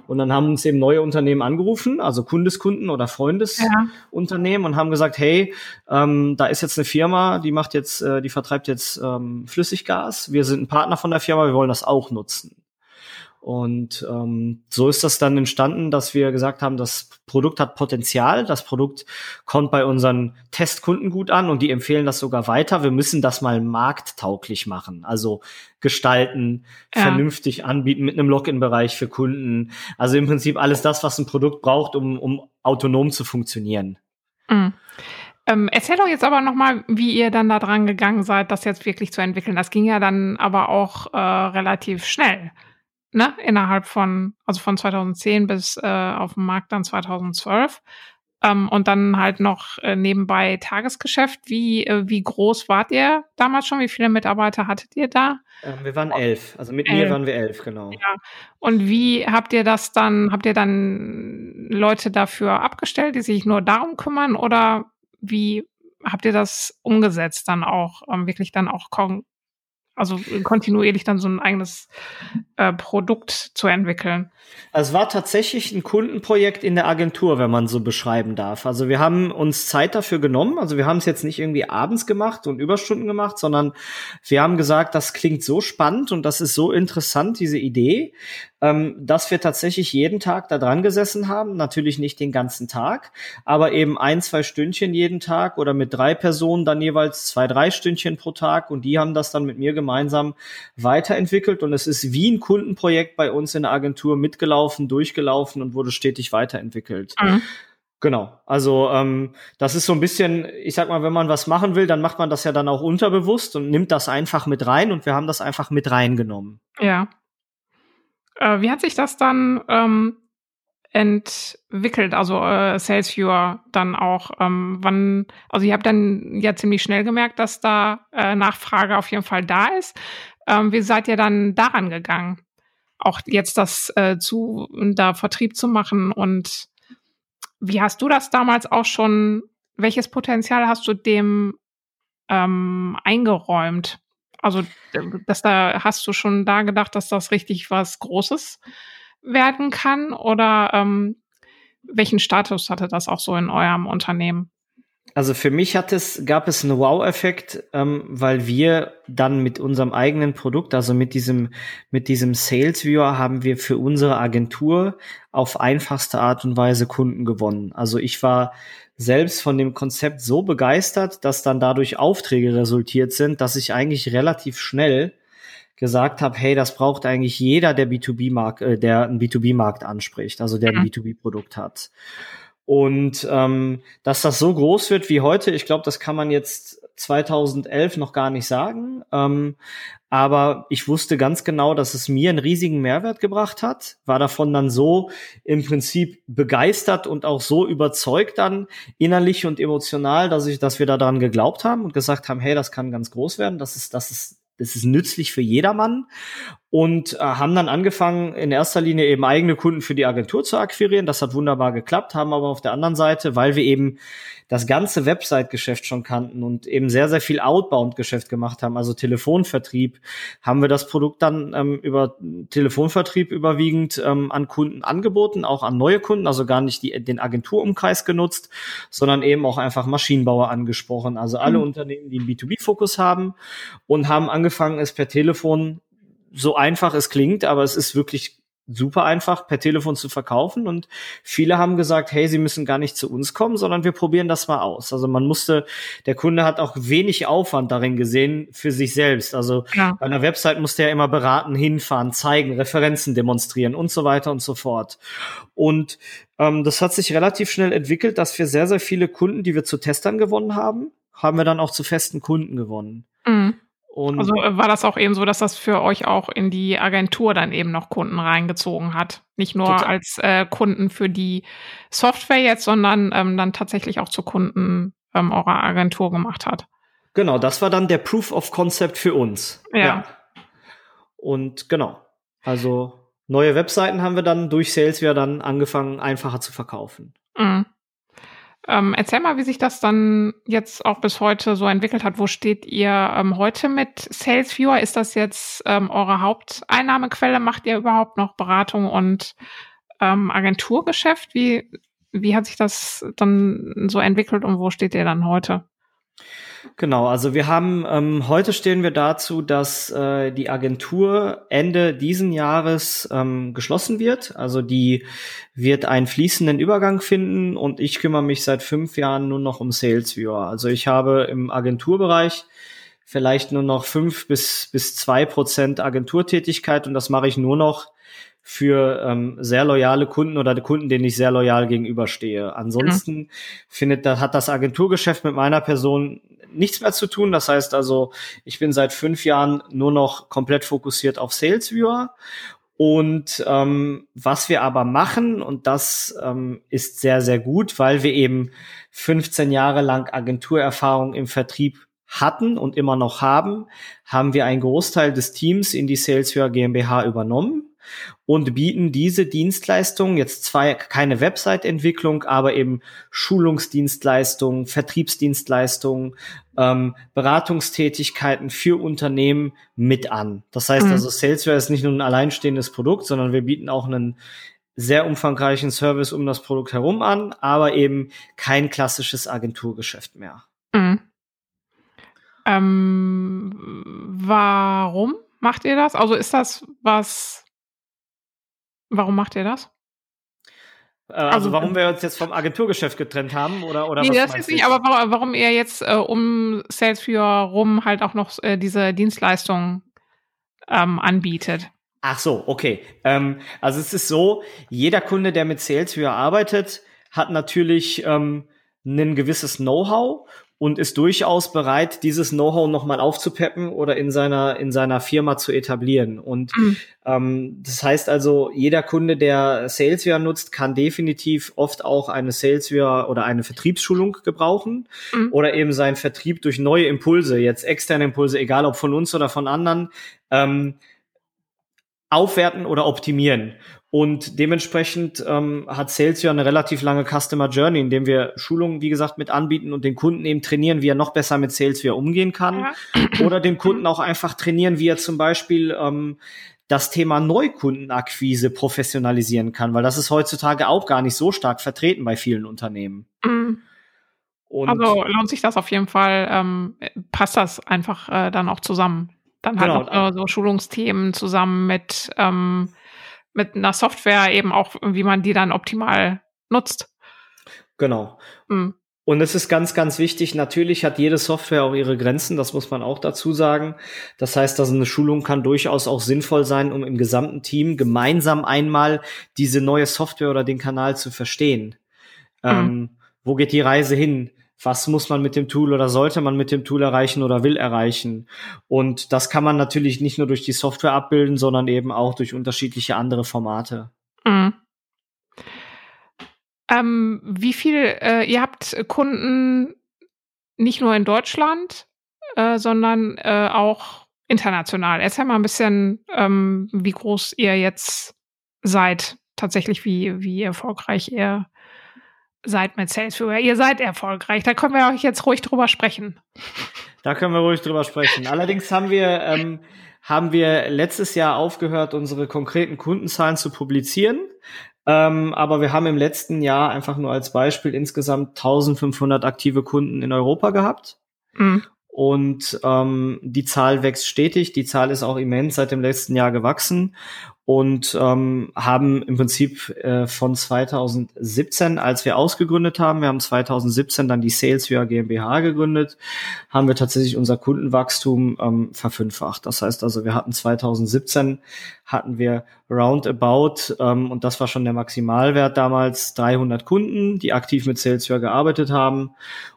Und dann haben uns eben neue Unternehmen angerufen, also Kundeskunden oder Freundesunternehmen ja. und haben gesagt, hey, ähm, da ist jetzt eine Firma, die macht jetzt, äh, die vertreibt jetzt ähm, Flüssiggas. Wir sind ein Partner von der Firma, wir wollen das auch nutzen. Und ähm, so ist das dann entstanden, dass wir gesagt haben, das Produkt hat Potenzial, das Produkt kommt bei unseren Testkunden gut an und die empfehlen das sogar weiter. Wir müssen das mal markttauglich machen, also gestalten, ja. vernünftig anbieten mit einem Login-Bereich für Kunden. Also im Prinzip alles das, was ein Produkt braucht, um, um autonom zu funktionieren. Mhm. Ähm, erzähl doch jetzt aber nochmal, wie ihr dann da dran gegangen seid, das jetzt wirklich zu entwickeln. Das ging ja dann aber auch äh, relativ schnell ne, innerhalb von, also von 2010 bis äh, auf dem Markt dann 2012. Ähm, und dann halt noch äh, nebenbei Tagesgeschäft. Wie, äh, wie groß wart ihr damals schon? Wie viele Mitarbeiter hattet ihr da? Ähm, wir waren elf. Also mit elf. mir waren wir elf, genau. Ja. Und wie habt ihr das dann, habt ihr dann Leute dafür abgestellt, die sich nur darum kümmern? Oder wie habt ihr das umgesetzt dann auch, ähm, wirklich dann auch kon also kontinuierlich dann so ein eigenes äh, Produkt zu entwickeln. Es war tatsächlich ein Kundenprojekt in der Agentur, wenn man so beschreiben darf. Also wir haben uns Zeit dafür genommen. Also wir haben es jetzt nicht irgendwie abends gemacht und Überstunden gemacht, sondern wir haben gesagt, das klingt so spannend und das ist so interessant, diese Idee, ähm, dass wir tatsächlich jeden Tag da dran gesessen haben. Natürlich nicht den ganzen Tag, aber eben ein, zwei Stündchen jeden Tag oder mit drei Personen dann jeweils zwei, drei Stündchen pro Tag und die haben das dann mit mir gemeinsam weiterentwickelt und es ist wie ein Kundenprojekt bei uns in der Agentur mitgelaufen, durchgelaufen und wurde stetig weiterentwickelt. Mhm. Genau. Also ähm, das ist so ein bisschen, ich sag mal, wenn man was machen will, dann macht man das ja dann auch unterbewusst und nimmt das einfach mit rein und wir haben das einfach mit reingenommen. Ja. Äh, wie hat sich das dann ähm, entwickelt, also äh, SalesViewer dann auch? Ähm, wann, also ihr habt dann ja ziemlich schnell gemerkt, dass da äh, Nachfrage auf jeden Fall da ist. Ähm, wie seid ihr dann daran gegangen? Auch jetzt das äh, zu, da Vertrieb zu machen und wie hast du das damals auch schon, welches Potenzial hast du dem ähm, eingeräumt? Also, dass da hast du schon da gedacht, dass das richtig was Großes werden kann? Oder ähm, welchen Status hatte das auch so in eurem Unternehmen? Also für mich hat es, gab es einen Wow-Effekt, ähm, weil wir dann mit unserem eigenen Produkt, also mit diesem, mit diesem Sales Viewer haben wir für unsere Agentur auf einfachste Art und Weise Kunden gewonnen. Also ich war selbst von dem Konzept so begeistert, dass dann dadurch Aufträge resultiert sind, dass ich eigentlich relativ schnell gesagt habe, hey, das braucht eigentlich jeder, der B2B-Markt, äh, der einen B2B-Markt anspricht, also der ein mhm. B2B-Produkt hat. Und ähm, dass das so groß wird wie heute, ich glaube, das kann man jetzt 2011 noch gar nicht sagen. Ähm, aber ich wusste ganz genau, dass es mir einen riesigen Mehrwert gebracht hat, war davon dann so im Prinzip begeistert und auch so überzeugt dann innerlich und emotional, dass ich, dass wir daran geglaubt haben und gesagt haben, hey, das kann ganz groß werden, das ist, das ist das ist nützlich für jedermann und äh, haben dann angefangen, in erster Linie eben eigene Kunden für die Agentur zu akquirieren. Das hat wunderbar geklappt, haben aber auf der anderen Seite, weil wir eben das ganze Website-Geschäft schon kannten und eben sehr, sehr viel Outbound-Geschäft gemacht haben, also Telefonvertrieb, haben wir das Produkt dann ähm, über Telefonvertrieb überwiegend ähm, an Kunden angeboten, auch an neue Kunden, also gar nicht die, den Agenturumkreis genutzt, sondern eben auch einfach Maschinenbauer angesprochen, also alle mhm. Unternehmen, die einen B2B-Fokus haben und haben angefangen, es per Telefon so einfach es klingt, aber es ist wirklich super einfach per Telefon zu verkaufen und viele haben gesagt, hey, sie müssen gar nicht zu uns kommen, sondern wir probieren das mal aus. Also man musste, der Kunde hat auch wenig Aufwand darin gesehen für sich selbst. Also ja. bei einer Website musste er immer beraten, hinfahren, zeigen, Referenzen demonstrieren und so weiter und so fort. Und ähm, das hat sich relativ schnell entwickelt, dass wir sehr, sehr viele Kunden, die wir zu Testern gewonnen haben, haben wir dann auch zu festen Kunden gewonnen. Mhm. Und also äh, war das auch eben so, dass das für euch auch in die Agentur dann eben noch Kunden reingezogen hat? Nicht nur total. als äh, Kunden für die Software jetzt, sondern ähm, dann tatsächlich auch zu Kunden ähm, eurer Agentur gemacht hat. Genau, das war dann der Proof of Concept für uns. Ja. ja. Und genau, also neue Webseiten haben wir dann durch Sales wieder dann angefangen, einfacher zu verkaufen. Mhm. Ähm, erzähl mal, wie sich das dann jetzt auch bis heute so entwickelt hat. Wo steht ihr ähm, heute mit SalesViewer? Ist das jetzt ähm, eure Haupteinnahmequelle? Macht ihr überhaupt noch Beratung und ähm, Agenturgeschäft? Wie, wie hat sich das dann so entwickelt und wo steht ihr dann heute? Genau, also wir haben ähm, heute stehen wir dazu, dass äh, die Agentur Ende diesen Jahres ähm, geschlossen wird. Also die wird einen fließenden Übergang finden und ich kümmere mich seit fünf Jahren nur noch um Sales Viewer. Also ich habe im Agenturbereich vielleicht nur noch fünf bis bis zwei Prozent Agenturtätigkeit und das mache ich nur noch für ähm, sehr loyale Kunden oder Kunden, denen ich sehr loyal gegenüberstehe. Ansonsten mhm. findet, da hat das Agenturgeschäft mit meiner Person nichts mehr zu tun. Das heißt also, ich bin seit fünf Jahren nur noch komplett fokussiert auf Sales Viewer. Und ähm, was wir aber machen, und das ähm, ist sehr, sehr gut, weil wir eben 15 Jahre lang Agenturerfahrung im Vertrieb hatten und immer noch haben, haben wir einen Großteil des Teams in die Salesforce GmbH übernommen und bieten diese Dienstleistungen jetzt zwar keine Website-Entwicklung, aber eben Schulungsdienstleistungen, Vertriebsdienstleistungen, ähm, Beratungstätigkeiten für Unternehmen mit an. Das heißt mhm. also, Salesware ist nicht nur ein alleinstehendes Produkt, sondern wir bieten auch einen sehr umfangreichen Service um das Produkt herum an, aber eben kein klassisches Agenturgeschäft mehr. Mhm. Ähm, warum macht ihr das? Also ist das was, warum macht ihr das? Äh, also, also, warum wir uns jetzt vom Agenturgeschäft getrennt haben oder oder nee, was das ist nicht, aber warum ihr jetzt äh, um Salesforce rum halt auch noch äh, diese Dienstleistung ähm, anbietet. Ach so, okay. Ähm, also es ist so, jeder Kunde, der mit Salesforce arbeitet, hat natürlich ähm, ein gewisses Know-how und ist durchaus bereit, dieses Know-how nochmal aufzupeppen oder in seiner, in seiner Firma zu etablieren. Und mhm. ähm, das heißt also, jeder Kunde, der Salesware nutzt, kann definitiv oft auch eine Salesware oder eine Vertriebsschulung gebrauchen mhm. oder eben seinen Vertrieb durch neue Impulse, jetzt externe Impulse, egal ob von uns oder von anderen, ähm, aufwerten oder optimieren. Und dementsprechend ähm, hat Sales ja eine relativ lange Customer Journey, in dem wir Schulungen, wie gesagt, mit anbieten und den Kunden eben trainieren, wie er noch besser mit Sales wie er umgehen kann. Ja. Oder den Kunden auch einfach trainieren, wie er zum Beispiel ähm, das Thema Neukundenakquise professionalisieren kann, weil das ist heutzutage auch gar nicht so stark vertreten bei vielen Unternehmen. Mhm. also lohnt sich das auf jeden Fall, ähm, passt das einfach äh, dann auch zusammen. Dann halt genau. auch äh, so Schulungsthemen zusammen mit ähm, mit einer Software eben auch, wie man die dann optimal nutzt. Genau. Mhm. Und es ist ganz, ganz wichtig, natürlich hat jede Software auch ihre Grenzen, das muss man auch dazu sagen. Das heißt, dass eine Schulung kann durchaus auch sinnvoll sein, um im gesamten Team gemeinsam einmal diese neue Software oder den Kanal zu verstehen. Mhm. Ähm, wo geht die Reise hin? Was muss man mit dem Tool oder sollte man mit dem Tool erreichen oder will erreichen. Und das kann man natürlich nicht nur durch die Software abbilden, sondern eben auch durch unterschiedliche andere Formate. Mhm. Ähm, wie viel, äh, ihr habt Kunden nicht nur in Deutschland, äh, sondern äh, auch international. Erzähl mal ein bisschen, ähm, wie groß ihr jetzt seid, tatsächlich, wie, wie erfolgreich ihr seid mit Salesforce. Ihr seid erfolgreich. Da können wir euch jetzt ruhig drüber sprechen. Da können wir ruhig drüber sprechen. Allerdings haben wir, ähm, haben wir letztes Jahr aufgehört, unsere konkreten Kundenzahlen zu publizieren. Ähm, aber wir haben im letzten Jahr einfach nur als Beispiel insgesamt 1500 aktive Kunden in Europa gehabt. Mhm. Und ähm, die Zahl wächst stetig. Die Zahl ist auch immens seit dem letzten Jahr gewachsen und ähm, haben im Prinzip äh, von 2017, als wir ausgegründet haben, wir haben 2017 dann die Salesware GmbH gegründet, haben wir tatsächlich unser Kundenwachstum ähm, verfünffacht. Das heißt also, wir hatten 2017 hatten wir roundabout ähm, und das war schon der Maximalwert damals 300 Kunden, die aktiv mit Salesware gearbeitet haben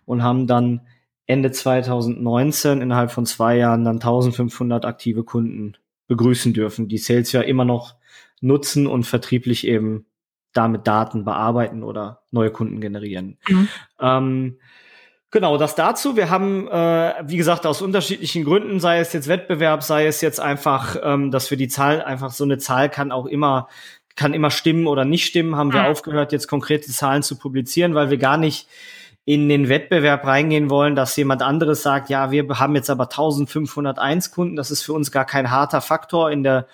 und haben dann Ende 2019 innerhalb von zwei Jahren dann 1500 aktive Kunden begrüßen dürfen, die Sales ja immer noch nutzen und vertrieblich eben damit Daten bearbeiten oder neue Kunden generieren. Mhm. Ähm, genau, das dazu. Wir haben, äh, wie gesagt, aus unterschiedlichen Gründen, sei es jetzt Wettbewerb, sei es jetzt einfach, ähm, dass wir die Zahl, einfach so eine Zahl kann auch immer, kann immer stimmen oder nicht stimmen, haben wir mhm. aufgehört, jetzt konkrete Zahlen zu publizieren, weil wir gar nicht in den Wettbewerb reingehen wollen, dass jemand anderes sagt, ja, wir haben jetzt aber 1501 Kunden, das ist für uns gar kein harter Faktor in der,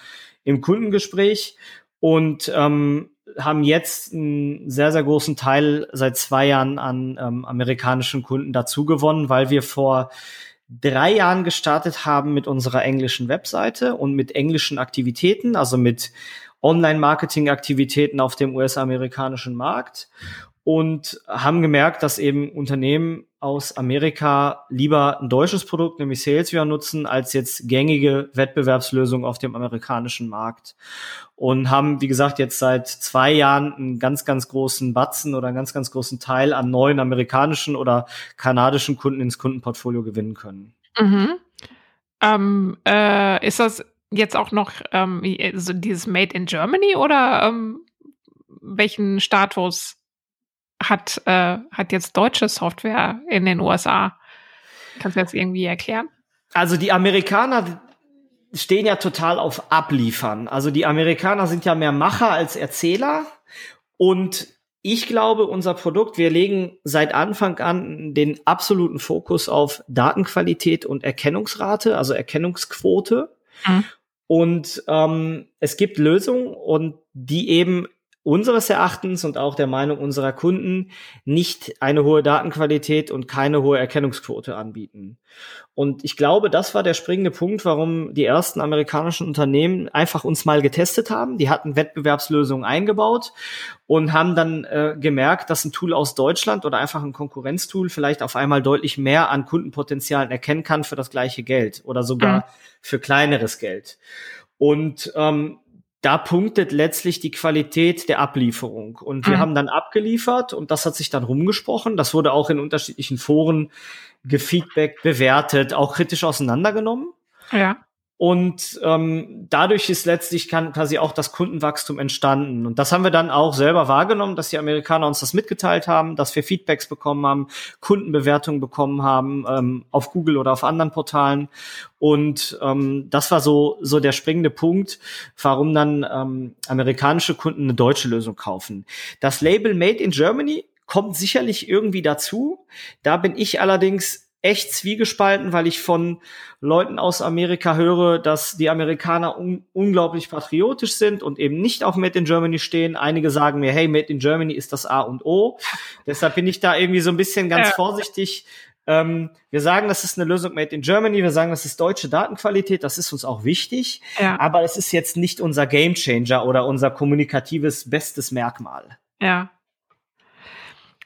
im Kundengespräch. Und ähm, haben jetzt einen sehr, sehr großen Teil seit zwei Jahren an ähm, amerikanischen Kunden dazu gewonnen, weil wir vor drei Jahren gestartet haben mit unserer englischen Webseite und mit englischen Aktivitäten, also mit Online-Marketing-Aktivitäten auf dem US-amerikanischen Markt und haben gemerkt, dass eben Unternehmen aus Amerika lieber ein deutsches Produkt, nämlich Salesware, nutzen, als jetzt gängige Wettbewerbslösungen auf dem amerikanischen Markt. Und haben, wie gesagt, jetzt seit zwei Jahren einen ganz, ganz großen Batzen oder einen ganz, ganz großen Teil an neuen amerikanischen oder kanadischen Kunden ins Kundenportfolio gewinnen können. Mhm. Ähm, äh, ist das jetzt auch noch ähm, so dieses Made in Germany oder ähm, welchen Status hat, äh, hat jetzt deutsche Software in den USA. Kannst du das irgendwie erklären? Also die Amerikaner stehen ja total auf Abliefern. Also die Amerikaner sind ja mehr Macher als Erzähler. Und ich glaube, unser Produkt, wir legen seit Anfang an den absoluten Fokus auf Datenqualität und Erkennungsrate, also Erkennungsquote. Mhm. Und ähm, es gibt Lösungen und die eben unseres Erachtens und auch der Meinung unserer Kunden nicht eine hohe Datenqualität und keine hohe Erkennungsquote anbieten. Und ich glaube, das war der springende Punkt, warum die ersten amerikanischen Unternehmen einfach uns mal getestet haben. Die hatten Wettbewerbslösungen eingebaut und haben dann äh, gemerkt, dass ein Tool aus Deutschland oder einfach ein Konkurrenztool vielleicht auf einmal deutlich mehr an Kundenpotenzialen erkennen kann für das gleiche Geld oder sogar mhm. für kleineres Geld. Und ähm, da punktet letztlich die Qualität der Ablieferung. Und wir mhm. haben dann abgeliefert und das hat sich dann rumgesprochen. Das wurde auch in unterschiedlichen Foren gefeedback, bewertet, auch kritisch auseinandergenommen. Ja. Und ähm, dadurch ist letztlich kann quasi auch das Kundenwachstum entstanden. Und das haben wir dann auch selber wahrgenommen, dass die Amerikaner uns das mitgeteilt haben, dass wir Feedbacks bekommen haben, Kundenbewertungen bekommen haben ähm, auf Google oder auf anderen Portalen. Und ähm, das war so so der springende Punkt, warum dann ähm, amerikanische Kunden eine deutsche Lösung kaufen. Das Label Made in Germany kommt sicherlich irgendwie dazu. Da bin ich allerdings echt zwiegespalten, weil ich von Leuten aus Amerika höre, dass die Amerikaner un unglaublich patriotisch sind und eben nicht auf Made in Germany stehen. Einige sagen mir, hey, Made in Germany ist das A und O. Deshalb bin ich da irgendwie so ein bisschen ganz ja. vorsichtig. Ähm, wir sagen, das ist eine Lösung Made in Germany. Wir sagen, das ist deutsche Datenqualität. Das ist uns auch wichtig. Ja. Aber es ist jetzt nicht unser Gamechanger oder unser kommunikatives bestes Merkmal. Ja,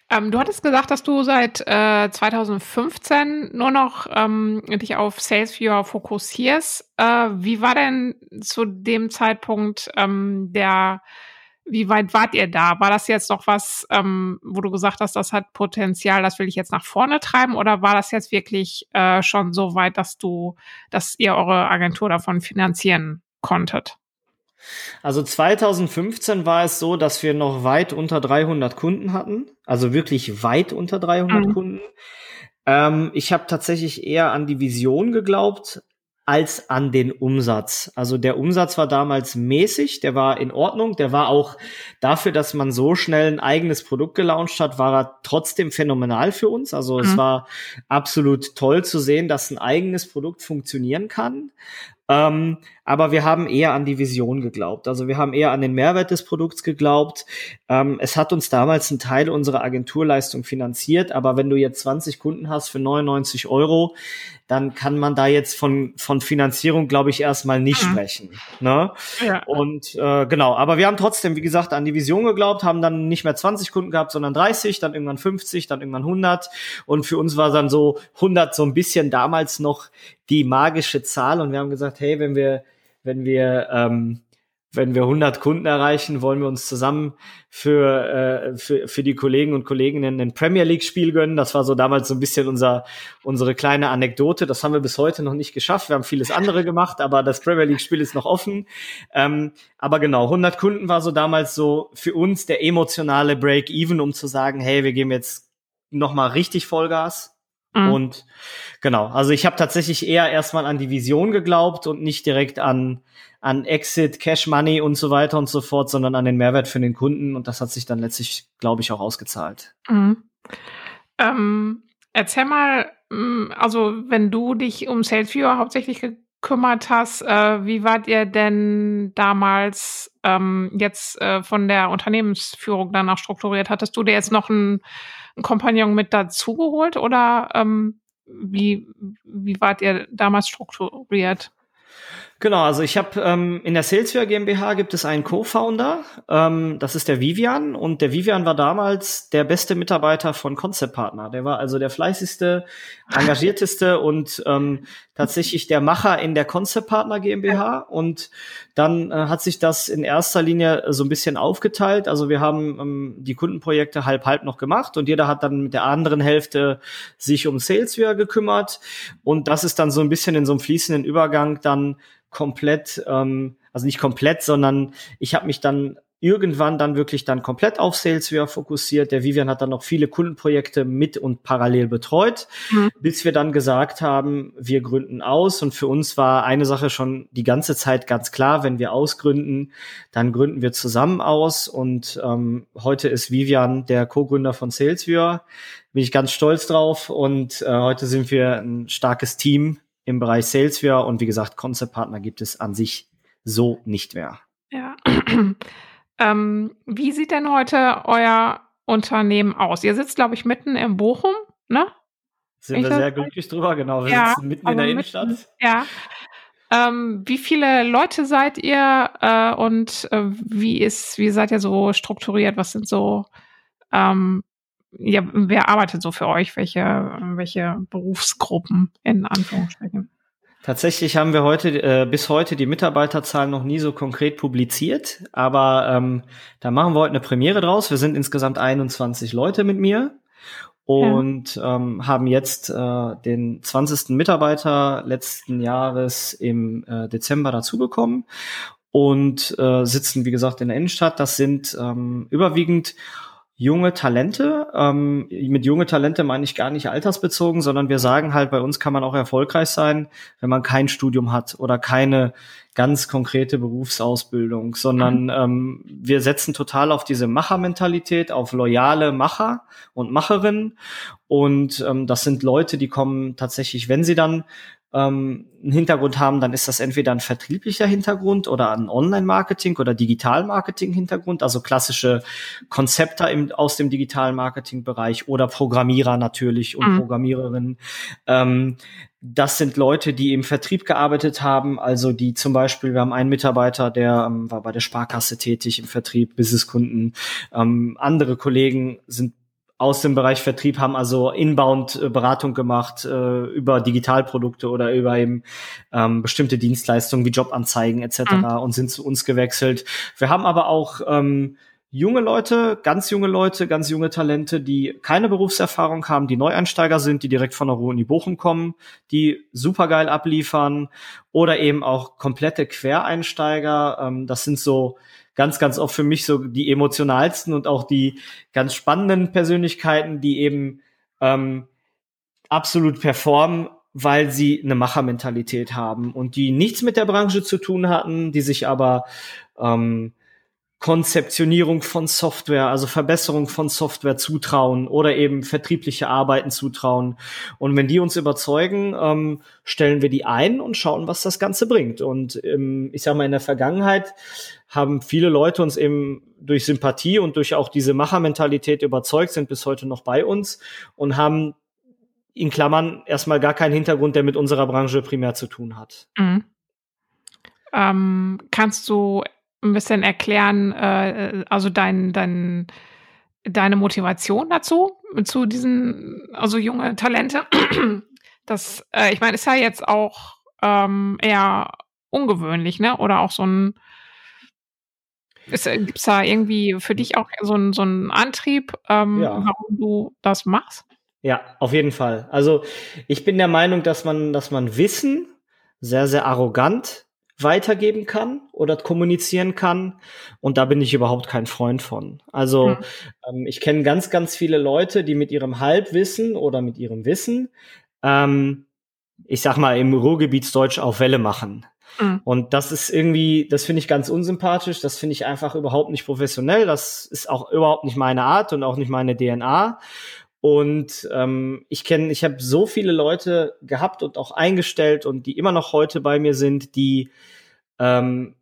ähm, du hattest gesagt, dass du seit äh, 2015 nur noch ähm, dich auf SalesViewer fokussierst. Äh, wie war denn zu dem Zeitpunkt ähm, der, wie weit wart ihr da? War das jetzt noch was, ähm, wo du gesagt hast, das hat Potenzial, das will ich jetzt nach vorne treiben? Oder war das jetzt wirklich äh, schon so weit, dass du, dass ihr eure Agentur davon finanzieren konntet? Also 2015 war es so, dass wir noch weit unter 300 Kunden hatten, also wirklich weit unter 300 mhm. Kunden. Ähm, ich habe tatsächlich eher an die Vision geglaubt als an den Umsatz. Also der Umsatz war damals mäßig, der war in Ordnung, der war auch dafür, dass man so schnell ein eigenes Produkt gelauncht hat, war er trotzdem phänomenal für uns. Also mhm. es war absolut toll zu sehen, dass ein eigenes Produkt funktionieren kann. Ähm, aber wir haben eher an die Vision geglaubt. Also wir haben eher an den Mehrwert des Produkts geglaubt. Ähm, es hat uns damals einen Teil unserer Agenturleistung finanziert, aber wenn du jetzt 20 Kunden hast für 99 Euro, dann kann man da jetzt von, von Finanzierung, glaube ich, erstmal nicht mhm. sprechen. Ne? Ja. Und äh, genau, aber wir haben trotzdem, wie gesagt, an die Vision geglaubt, haben dann nicht mehr 20 Kunden gehabt, sondern 30, dann irgendwann 50, dann irgendwann 100. Und für uns war dann so 100 so ein bisschen damals noch die magische Zahl. Und wir haben gesagt, hey, wenn wir wenn wir ähm, wenn wir 100 Kunden erreichen, wollen wir uns zusammen für, äh, für, für die Kollegen und Kolleginnen ein Premier League Spiel gönnen. Das war so damals so ein bisschen unser, unsere kleine Anekdote. Das haben wir bis heute noch nicht geschafft. Wir haben vieles andere gemacht, aber das Premier League Spiel ist noch offen. Ähm, aber genau, 100 Kunden war so damals so für uns der emotionale Break-Even, um zu sagen, hey, wir geben jetzt nochmal richtig Vollgas. Mhm. Und genau, also ich habe tatsächlich eher erstmal an die Vision geglaubt und nicht direkt an, an Exit, Cash Money und so weiter und so fort, sondern an den Mehrwert für den Kunden. Und das hat sich dann letztlich, glaube ich, auch ausgezahlt. Mhm. Ähm, erzähl mal, mm, also wenn du dich um SalesViewer hauptsächlich gekümmert hast, äh, wie wart ihr denn damals ähm, jetzt äh, von der Unternehmensführung danach strukturiert? Hattest du dir jetzt noch ein einen Kompagnon mit dazugeholt oder ähm, wie, wie wart ihr damals strukturiert? Genau, also ich habe ähm, in der Salesware GmbH gibt es einen Co-Founder, ähm, das ist der Vivian und der Vivian war damals der beste Mitarbeiter von Concept Partner. Der war also der fleißigste, engagierteste und ähm, tatsächlich der Macher in der Concept Partner GmbH und dann äh, hat sich das in erster Linie so ein bisschen aufgeteilt. Also wir haben ähm, die Kundenprojekte halb halb noch gemacht und jeder hat dann mit der anderen Hälfte sich um Salesware gekümmert und das ist dann so ein bisschen in so einem fließenden Übergang dann komplett, ähm, also nicht komplett, sondern ich habe mich dann irgendwann dann wirklich dann komplett auf Salesware fokussiert. Der Vivian hat dann noch viele Kundenprojekte mit und parallel betreut, mhm. bis wir dann gesagt haben, wir gründen aus. Und für uns war eine Sache schon die ganze Zeit ganz klar, wenn wir ausgründen, dann gründen wir zusammen aus. Und ähm, heute ist Vivian der Co-Gründer von Salesware. Bin ich ganz stolz drauf. Und äh, heute sind wir ein starkes Team im Bereich Salesware und wie gesagt, Concept Partner gibt es an sich so nicht mehr. Ja. ähm, wie sieht denn heute euer Unternehmen aus? Ihr sitzt, glaube ich, mitten im Bochum, ne? Sind ich wir sehr glücklich drüber, genau. Wir ja, sitzen mitten in der mitten, Innenstadt. Ja. Ähm, wie viele Leute seid ihr äh, und äh, wie ist, wie seid ihr so strukturiert? Was sind so ähm, ja, wer arbeitet so für euch? Welche, welche Berufsgruppen in Anführungsstrichen? Tatsächlich haben wir heute äh, bis heute die Mitarbeiterzahlen noch nie so konkret publiziert, aber ähm, da machen wir heute eine Premiere draus. Wir sind insgesamt 21 Leute mit mir und ja. ähm, haben jetzt äh, den 20. Mitarbeiter letzten Jahres im äh, Dezember dazu bekommen und äh, sitzen, wie gesagt, in der Innenstadt. Das sind ähm, überwiegend junge Talente. Ähm, mit junge Talente meine ich gar nicht altersbezogen, sondern wir sagen halt, bei uns kann man auch erfolgreich sein, wenn man kein Studium hat oder keine ganz konkrete Berufsausbildung, sondern mhm. ähm, wir setzen total auf diese Machermentalität, auf loyale Macher und Macherinnen. Und ähm, das sind Leute, die kommen tatsächlich, wenn sie dann ähm, einen Hintergrund haben, dann ist das entweder ein vertrieblicher Hintergrund oder ein Online-Marketing oder Digital-Marketing-Hintergrund, also klassische Konzepte im, aus dem Digital-Marketing-Bereich oder Programmierer natürlich und mhm. Programmiererinnen. Ähm, das sind Leute, die im Vertrieb gearbeitet haben, also die zum Beispiel, wir haben einen Mitarbeiter, der ähm, war bei der Sparkasse tätig im Vertrieb, Businesskunden. Ähm, andere Kollegen sind aus dem Bereich Vertrieb haben also Inbound-Beratung gemacht äh, über Digitalprodukte oder über eben ähm, bestimmte Dienstleistungen wie Jobanzeigen etc. Mhm. und sind zu uns gewechselt. Wir haben aber auch ähm, junge Leute, ganz junge Leute, ganz junge Talente, die keine Berufserfahrung haben, die Neueinsteiger sind, die direkt von der Ruhr in die Bochum kommen, die supergeil abliefern oder eben auch komplette Quereinsteiger. Ähm, das sind so ganz, ganz oft für mich so die emotionalsten und auch die ganz spannenden Persönlichkeiten, die eben ähm, absolut performen, weil sie eine Machermentalität haben und die nichts mit der Branche zu tun hatten, die sich aber ähm, Konzeptionierung von Software, also Verbesserung von Software zutrauen oder eben vertriebliche Arbeiten zutrauen. Und wenn die uns überzeugen, ähm, stellen wir die ein und schauen, was das Ganze bringt. Und ähm, ich sage mal, in der Vergangenheit haben viele Leute uns eben durch Sympathie und durch auch diese Machermentalität überzeugt, sind bis heute noch bei uns und haben in Klammern erstmal gar keinen Hintergrund, der mit unserer Branche primär zu tun hat. Mhm. Ähm, kannst du ein bisschen erklären, äh, also dein, dein, deine Motivation dazu, zu diesen, also junge Talente? Das, äh, ich meine, ist ja jetzt auch ähm, eher ungewöhnlich, ne? Oder auch so ein Gibt es da irgendwie für dich auch so einen so Antrieb, ähm, ja. warum du das machst? Ja, auf jeden Fall. Also ich bin der Meinung, dass man, dass man Wissen sehr, sehr arrogant weitergeben kann oder kommunizieren kann. Und da bin ich überhaupt kein Freund von. Also mhm. ähm, ich kenne ganz, ganz viele Leute, die mit ihrem Halbwissen oder mit ihrem Wissen, ähm, ich sag mal, im Ruhrgebietsdeutsch auf Welle machen. Mhm. Und das ist irgendwie, das finde ich ganz unsympathisch, das finde ich einfach überhaupt nicht professionell, das ist auch überhaupt nicht meine Art und auch nicht meine DNA. Und ähm, ich kenne, ich habe so viele Leute gehabt und auch eingestellt und die immer noch heute bei mir sind, die ähm,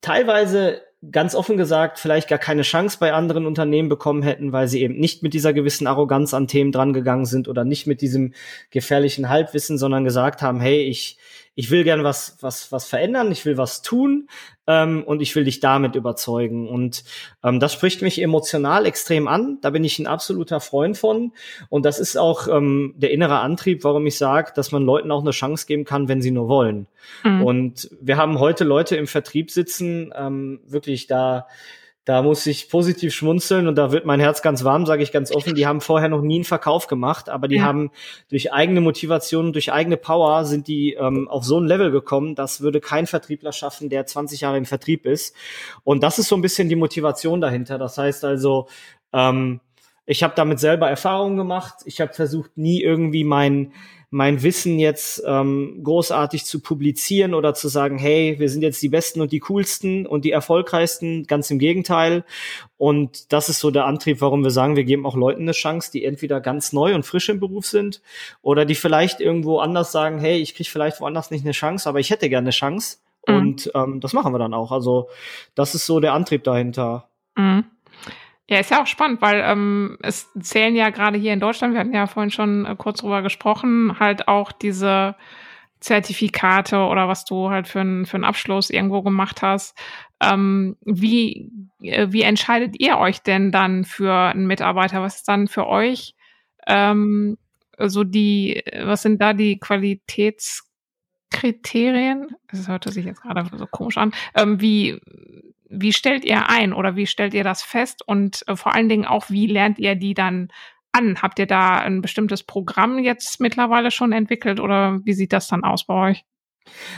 teilweise ganz offen gesagt vielleicht gar keine Chance bei anderen Unternehmen bekommen hätten, weil sie eben nicht mit dieser gewissen Arroganz an Themen drangegangen sind oder nicht mit diesem gefährlichen Halbwissen, sondern gesagt haben, hey, ich ich will gern was, was, was verändern, ich will was tun ähm, und ich will dich damit überzeugen. Und ähm, das spricht mich emotional extrem an. Da bin ich ein absoluter Freund von. Und das ist auch ähm, der innere Antrieb, warum ich sage, dass man Leuten auch eine Chance geben kann, wenn sie nur wollen. Mhm. Und wir haben heute Leute im Vertrieb sitzen, ähm, wirklich da da muss ich positiv schmunzeln und da wird mein Herz ganz warm, sage ich ganz offen. Die haben vorher noch nie einen Verkauf gemacht, aber die ja. haben durch eigene Motivation, durch eigene Power sind die ähm, auf so ein Level gekommen, das würde kein Vertriebler schaffen, der 20 Jahre im Vertrieb ist. Und das ist so ein bisschen die Motivation dahinter. Das heißt also, ähm, ich habe damit selber Erfahrungen gemacht. Ich habe versucht, nie irgendwie mein mein Wissen jetzt ähm, großartig zu publizieren oder zu sagen, hey, wir sind jetzt die Besten und die Coolsten und die Erfolgreichsten. Ganz im Gegenteil. Und das ist so der Antrieb, warum wir sagen, wir geben auch Leuten eine Chance, die entweder ganz neu und frisch im Beruf sind oder die vielleicht irgendwo anders sagen, hey, ich kriege vielleicht woanders nicht eine Chance, aber ich hätte gerne eine Chance. Mhm. Und ähm, das machen wir dann auch. Also das ist so der Antrieb dahinter. Mhm. Ja, ist ja auch spannend, weil ähm, es zählen ja gerade hier in Deutschland, wir hatten ja vorhin schon äh, kurz drüber gesprochen, halt auch diese Zertifikate oder was du halt für, ein, für einen Abschluss irgendwo gemacht hast. Ähm, wie, äh, wie entscheidet ihr euch denn dann für einen Mitarbeiter? Was ist dann für euch ähm, so die, was sind da die Qualitäts Kriterien, das hörte sich jetzt gerade so komisch an, ähm, wie, wie stellt ihr ein oder wie stellt ihr das fest und äh, vor allen Dingen auch, wie lernt ihr die dann an? Habt ihr da ein bestimmtes Programm jetzt mittlerweile schon entwickelt oder wie sieht das dann aus bei euch?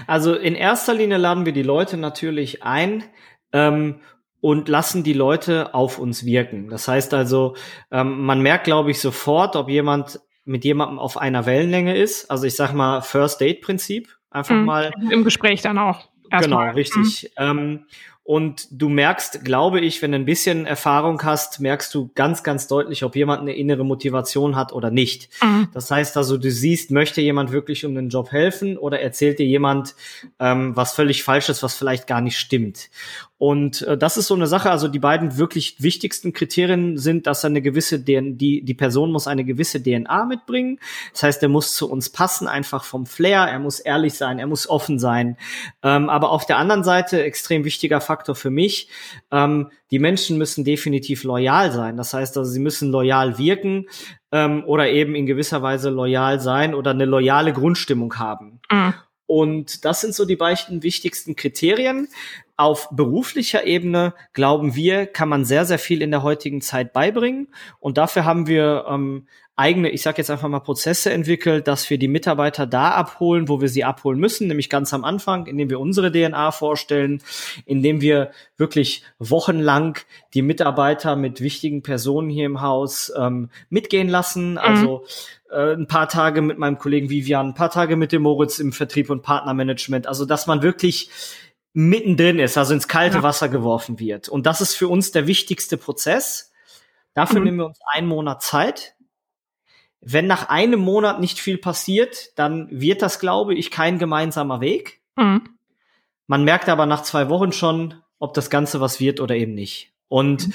Also in erster Linie laden wir die Leute natürlich ein ähm, und lassen die Leute auf uns wirken. Das heißt also, ähm, man merkt, glaube ich, sofort, ob jemand mit jemandem auf einer Wellenlänge ist. Also ich sag mal First Date Prinzip. Einfach mhm. mal. Im Gespräch dann auch. Genau, richtig. Mhm. Ähm, und du merkst, glaube ich, wenn du ein bisschen Erfahrung hast, merkst du ganz, ganz deutlich, ob jemand eine innere Motivation hat oder nicht. Mhm. Das heißt also, du siehst, möchte jemand wirklich um den Job helfen oder erzählt dir jemand ähm, was völlig Falsches, was vielleicht gar nicht stimmt. Und äh, das ist so eine Sache, also die beiden wirklich wichtigsten Kriterien sind, dass er eine gewisse DNA, die, die Person muss eine gewisse DNA mitbringen. Das heißt, er muss zu uns passen, einfach vom Flair, er muss ehrlich sein, er muss offen sein. Ähm, aber auf der anderen Seite, extrem wichtiger Faktor für mich, ähm, die Menschen müssen definitiv loyal sein. Das heißt also, sie müssen loyal wirken ähm, oder eben in gewisser Weise loyal sein oder eine loyale Grundstimmung haben. Mhm. Und das sind so die beiden wichtigsten Kriterien. Auf beruflicher Ebene, glauben wir, kann man sehr, sehr viel in der heutigen Zeit beibringen. Und dafür haben wir ähm, eigene, ich sage jetzt einfach mal Prozesse entwickelt, dass wir die Mitarbeiter da abholen, wo wir sie abholen müssen, nämlich ganz am Anfang, indem wir unsere DNA vorstellen, indem wir wirklich wochenlang die Mitarbeiter mit wichtigen Personen hier im Haus ähm, mitgehen lassen. Mhm. Also äh, ein paar Tage mit meinem Kollegen Vivian, ein paar Tage mit dem Moritz im Vertrieb und Partnermanagement. Also, dass man wirklich mittendrin ist, also ins kalte ja. Wasser geworfen wird. Und das ist für uns der wichtigste Prozess. Dafür mhm. nehmen wir uns einen Monat Zeit. Wenn nach einem Monat nicht viel passiert, dann wird das, glaube ich, kein gemeinsamer Weg. Mhm. Man merkt aber nach zwei Wochen schon, ob das Ganze was wird oder eben nicht. Und mhm.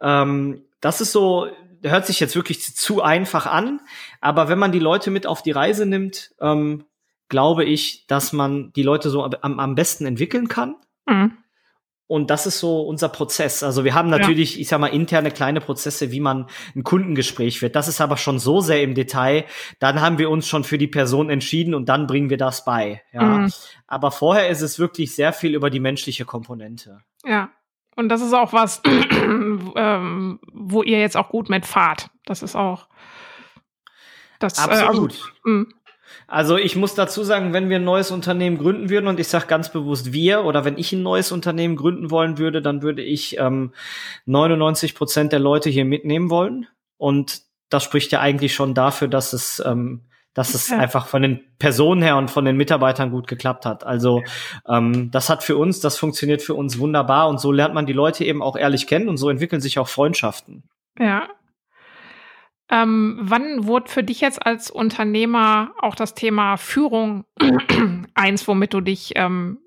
ähm, das ist so hört sich jetzt wirklich zu einfach an, aber wenn man die Leute mit auf die Reise nimmt, ähm, glaube ich, dass man die Leute so am, am besten entwickeln kann. Mhm. Und das ist so unser Prozess. Also wir haben natürlich, ja. ich sag mal, interne kleine Prozesse, wie man ein Kundengespräch wird. Das ist aber schon so sehr im Detail. Dann haben wir uns schon für die Person entschieden und dann bringen wir das bei. Ja. Mhm. Aber vorher ist es wirklich sehr viel über die menschliche Komponente. Ja. Und das ist auch was, ähm, wo ihr jetzt auch gut mit fahrt. Das ist auch. Das, Absolut. Äh, also, also ich muss dazu sagen, wenn wir ein neues Unternehmen gründen würden und ich sage ganz bewusst wir oder wenn ich ein neues Unternehmen gründen wollen würde, dann würde ich ähm, 99 Prozent der Leute hier mitnehmen wollen und das spricht ja eigentlich schon dafür, dass es ähm, dass es ja. einfach von den Personen her und von den Mitarbeitern gut geklappt hat. Also ähm, das hat für uns, das funktioniert für uns wunderbar und so lernt man die Leute eben auch ehrlich kennen und so entwickeln sich auch Freundschaften. Ja. Ähm, wann wurde für dich jetzt als Unternehmer auch das Thema Führung eins, womit du dich ähm,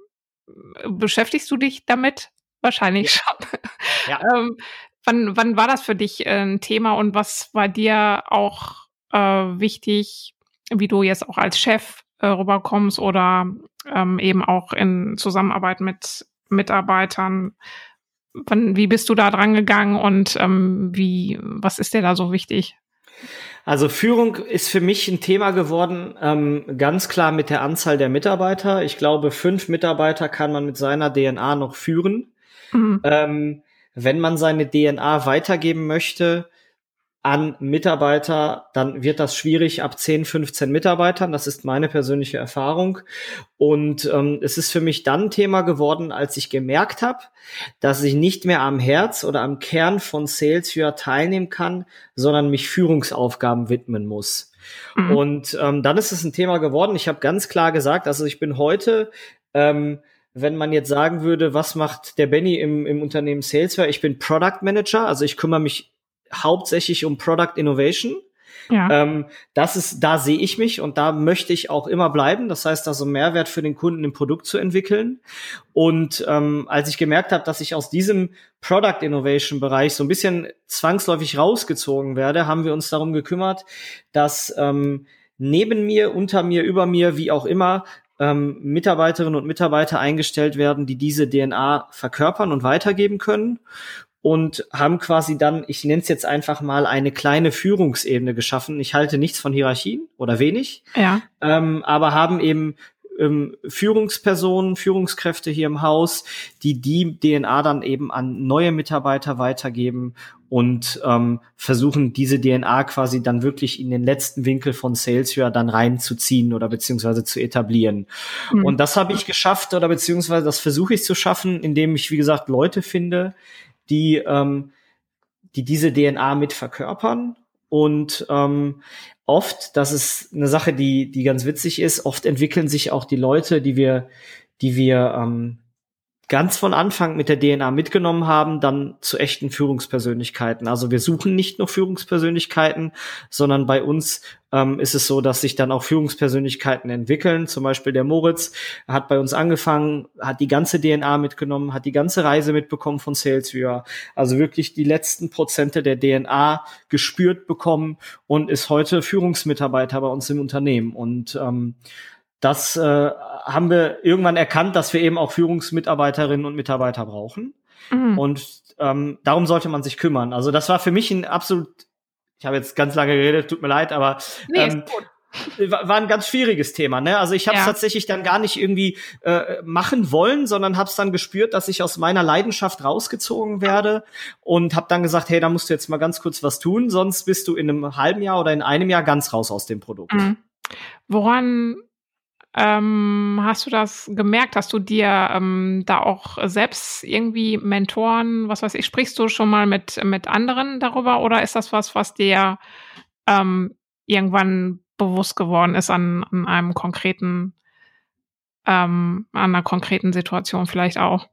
beschäftigst du dich damit? Wahrscheinlich ja. schon. Ja. ähm, wann, wann war das für dich äh, ein Thema und was war dir auch äh, wichtig, wie du jetzt auch als Chef äh, rüberkommst oder ähm, eben auch in Zusammenarbeit mit Mitarbeitern. Wann, wie bist du da dran gegangen und ähm, wie, was ist dir da so wichtig? Also Führung ist für mich ein Thema geworden, ähm, ganz klar mit der Anzahl der Mitarbeiter. Ich glaube, fünf Mitarbeiter kann man mit seiner DNA noch führen. Mhm. Ähm, wenn man seine DNA weitergeben möchte, an Mitarbeiter, dann wird das schwierig ab 10, 15 Mitarbeitern. Das ist meine persönliche Erfahrung. Und ähm, es ist für mich dann Thema geworden, als ich gemerkt habe, dass ich nicht mehr am Herz oder am Kern von Sales Year teilnehmen kann, sondern mich Führungsaufgaben widmen muss. Mhm. Und ähm, dann ist es ein Thema geworden. Ich habe ganz klar gesagt, also ich bin heute ähm, wenn man jetzt sagen würde, was macht der Benny im, im Unternehmen Salesware? Ich bin Product Manager, also ich kümmere mich hauptsächlich um Product Innovation. Ja. Ähm, das ist, da sehe ich mich und da möchte ich auch immer bleiben. Das heißt also Mehrwert für den Kunden im Produkt zu entwickeln. Und ähm, als ich gemerkt habe, dass ich aus diesem Product Innovation Bereich so ein bisschen zwangsläufig rausgezogen werde, haben wir uns darum gekümmert, dass ähm, neben mir, unter mir, über mir, wie auch immer, ähm, Mitarbeiterinnen und Mitarbeiter eingestellt werden, die diese DNA verkörpern und weitergeben können und haben quasi dann, ich nenne es jetzt einfach mal, eine kleine Führungsebene geschaffen. Ich halte nichts von Hierarchien oder wenig, ja. ähm, aber haben eben ähm, Führungspersonen, Führungskräfte hier im Haus, die die DNA dann eben an neue Mitarbeiter weitergeben und ähm, versuchen, diese DNA quasi dann wirklich in den letzten Winkel von Salesforce dann reinzuziehen oder beziehungsweise zu etablieren. Mhm. Und das habe ich geschafft oder beziehungsweise das versuche ich zu schaffen, indem ich, wie gesagt, Leute finde, die, ähm, die diese DNA mit verkörpern und ähm, oft, das ist eine Sache, die, die ganz witzig ist, oft entwickeln sich auch die Leute, die wir, die wir ähm, ganz von Anfang mit der DNA mitgenommen haben, dann zu echten Führungspersönlichkeiten. Also wir suchen nicht nur Führungspersönlichkeiten, sondern bei uns ähm, ist es so, dass sich dann auch Führungspersönlichkeiten entwickeln. Zum Beispiel der Moritz hat bei uns angefangen, hat die ganze DNA mitgenommen, hat die ganze Reise mitbekommen von SalesViewer. Also wirklich die letzten Prozente der DNA gespürt bekommen und ist heute Führungsmitarbeiter bei uns im Unternehmen. Und ähm, das äh, haben wir irgendwann erkannt, dass wir eben auch Führungsmitarbeiterinnen und Mitarbeiter brauchen. Mhm. Und ähm, darum sollte man sich kümmern. Also das war für mich ein absolut, ich habe jetzt ganz lange geredet, tut mir leid, aber nee, ähm, war ein ganz schwieriges Thema. Ne? Also ich habe es ja. tatsächlich dann gar nicht irgendwie äh, machen wollen, sondern habe es dann gespürt, dass ich aus meiner Leidenschaft rausgezogen werde und habe dann gesagt, hey, da musst du jetzt mal ganz kurz was tun, sonst bist du in einem halben Jahr oder in einem Jahr ganz raus aus dem Produkt. Mhm. Woran ähm, hast du das gemerkt? Hast du dir ähm, da auch selbst irgendwie Mentoren, was weiß ich, sprichst du schon mal mit, mit anderen darüber oder ist das was, was dir ähm, irgendwann bewusst geworden ist an, an einem konkreten, ähm, an einer konkreten Situation vielleicht auch?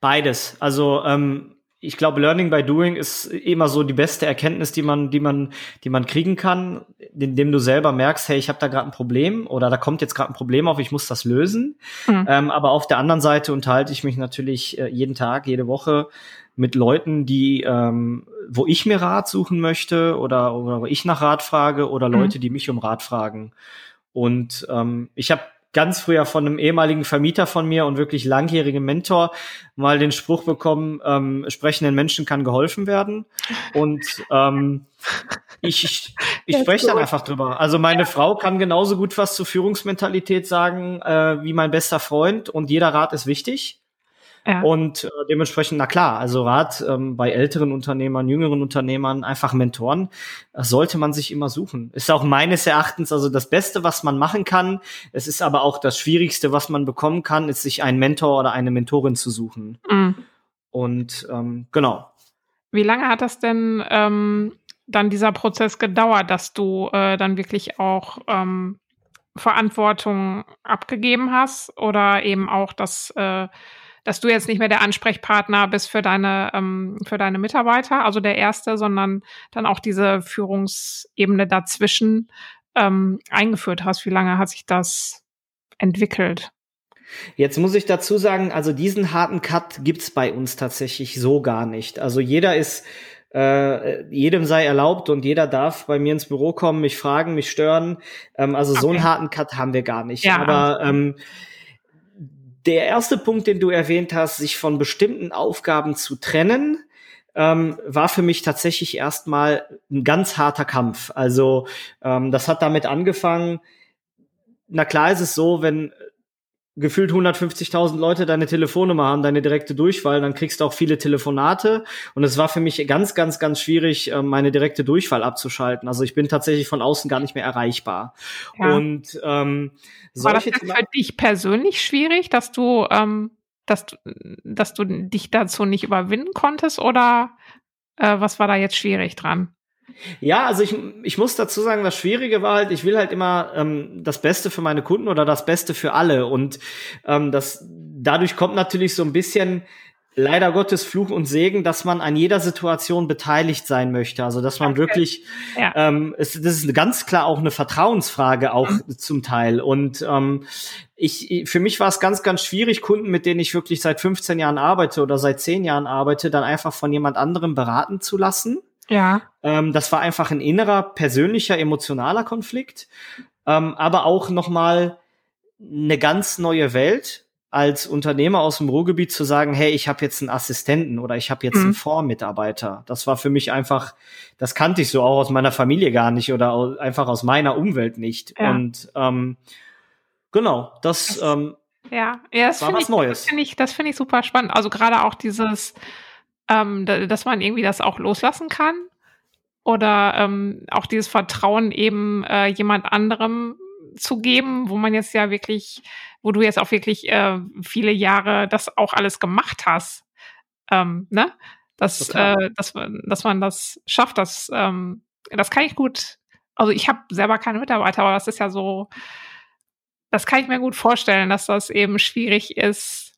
Beides. Also ähm, ich glaube, Learning by Doing ist immer so die beste Erkenntnis, die man, die man, die man kriegen kann, indem du selber merkst, hey, ich habe da gerade ein Problem oder da kommt jetzt gerade ein Problem auf, ich muss das lösen. Mhm. Ähm, aber auf der anderen Seite unterhalte ich mich natürlich äh, jeden Tag, jede Woche mit Leuten, die, ähm, wo ich mir Rat suchen möchte oder, oder wo ich nach Rat frage oder mhm. Leute, die mich um Rat fragen. Und ähm, ich habe ganz früher von einem ehemaligen Vermieter von mir und wirklich langjährigen Mentor mal den Spruch bekommen, ähm, sprechenden Menschen kann geholfen werden. Und ähm, ich, ich, ich spreche dann einfach drüber. Also meine ja. Frau kann genauso gut was zur Führungsmentalität sagen äh, wie mein bester Freund und jeder Rat ist wichtig. Ja. Und äh, dementsprechend, na klar, also Rat ähm, bei älteren Unternehmern, jüngeren Unternehmern, einfach Mentoren, äh, sollte man sich immer suchen. Ist auch meines Erachtens also das Beste, was man machen kann. Es ist aber auch das Schwierigste, was man bekommen kann, ist sich einen Mentor oder eine Mentorin zu suchen. Mhm. Und ähm, genau. Wie lange hat das denn ähm, dann dieser Prozess gedauert, dass du äh, dann wirklich auch ähm, Verantwortung abgegeben hast oder eben auch das äh, dass du jetzt nicht mehr der Ansprechpartner bist für deine, ähm, für deine Mitarbeiter, also der erste, sondern dann auch diese Führungsebene dazwischen ähm, eingeführt hast. Wie lange hat sich das entwickelt? Jetzt muss ich dazu sagen, also diesen harten Cut gibt's bei uns tatsächlich so gar nicht. Also jeder ist äh, jedem sei erlaubt und jeder darf bei mir ins Büro kommen, mich fragen, mich stören. Ähm, also okay. so einen harten Cut haben wir gar nicht. Ja, Aber ähm, der erste Punkt, den du erwähnt hast, sich von bestimmten Aufgaben zu trennen, ähm, war für mich tatsächlich erstmal ein ganz harter Kampf. Also ähm, das hat damit angefangen. Na klar ist es so, wenn gefühlt 150.000 Leute deine Telefonnummer haben, deine direkte Durchwahl, dann kriegst du auch viele Telefonate. Und es war für mich ganz, ganz, ganz schwierig, ähm, meine direkte Durchwahl abzuschalten. Also ich bin tatsächlich von außen gar nicht mehr erreichbar. Ja. Und ähm, war das jetzt für dich persönlich schwierig, dass du, ähm, dass du, dass du dich dazu nicht überwinden konntest? Oder äh, was war da jetzt schwierig dran? Ja, also ich, ich muss dazu sagen, das Schwierige war halt, ich will halt immer ähm, das Beste für meine Kunden oder das Beste für alle. Und ähm, das dadurch kommt natürlich so ein bisschen leider Gottes Fluch und Segen, dass man an jeder Situation beteiligt sein möchte. Also dass man okay. wirklich, ja. ähm, es, das ist ganz klar auch eine Vertrauensfrage auch mhm. zum Teil. Und ähm, ich, für mich war es ganz, ganz schwierig, Kunden, mit denen ich wirklich seit 15 Jahren arbeite oder seit 10 Jahren arbeite, dann einfach von jemand anderem beraten zu lassen. Ja. Ähm, das war einfach ein innerer, persönlicher, emotionaler Konflikt, ähm, aber auch nochmal eine ganz neue Welt als Unternehmer aus dem Ruhrgebiet zu sagen, hey, ich habe jetzt einen Assistenten oder ich habe jetzt mhm. einen Vormitarbeiter. Das war für mich einfach, das kannte ich so auch aus meiner Familie gar nicht oder einfach aus meiner Umwelt nicht. Ja. Und ähm, Genau, das, das ähm, ja, ja, das war was ich, Neues. Das finde ich, das finde ich super spannend. Also gerade auch dieses, ähm, dass man irgendwie das auch loslassen kann oder ähm, auch dieses Vertrauen eben äh, jemand anderem zu geben, wo man jetzt ja wirklich, wo du jetzt auch wirklich äh, viele Jahre das auch alles gemacht hast, ähm, ne? Dass, äh, dass, dass man das schafft, das, ähm, das kann ich gut. Also ich habe selber keine Mitarbeiter, aber das ist ja so, das kann ich mir gut vorstellen, dass das eben schwierig ist,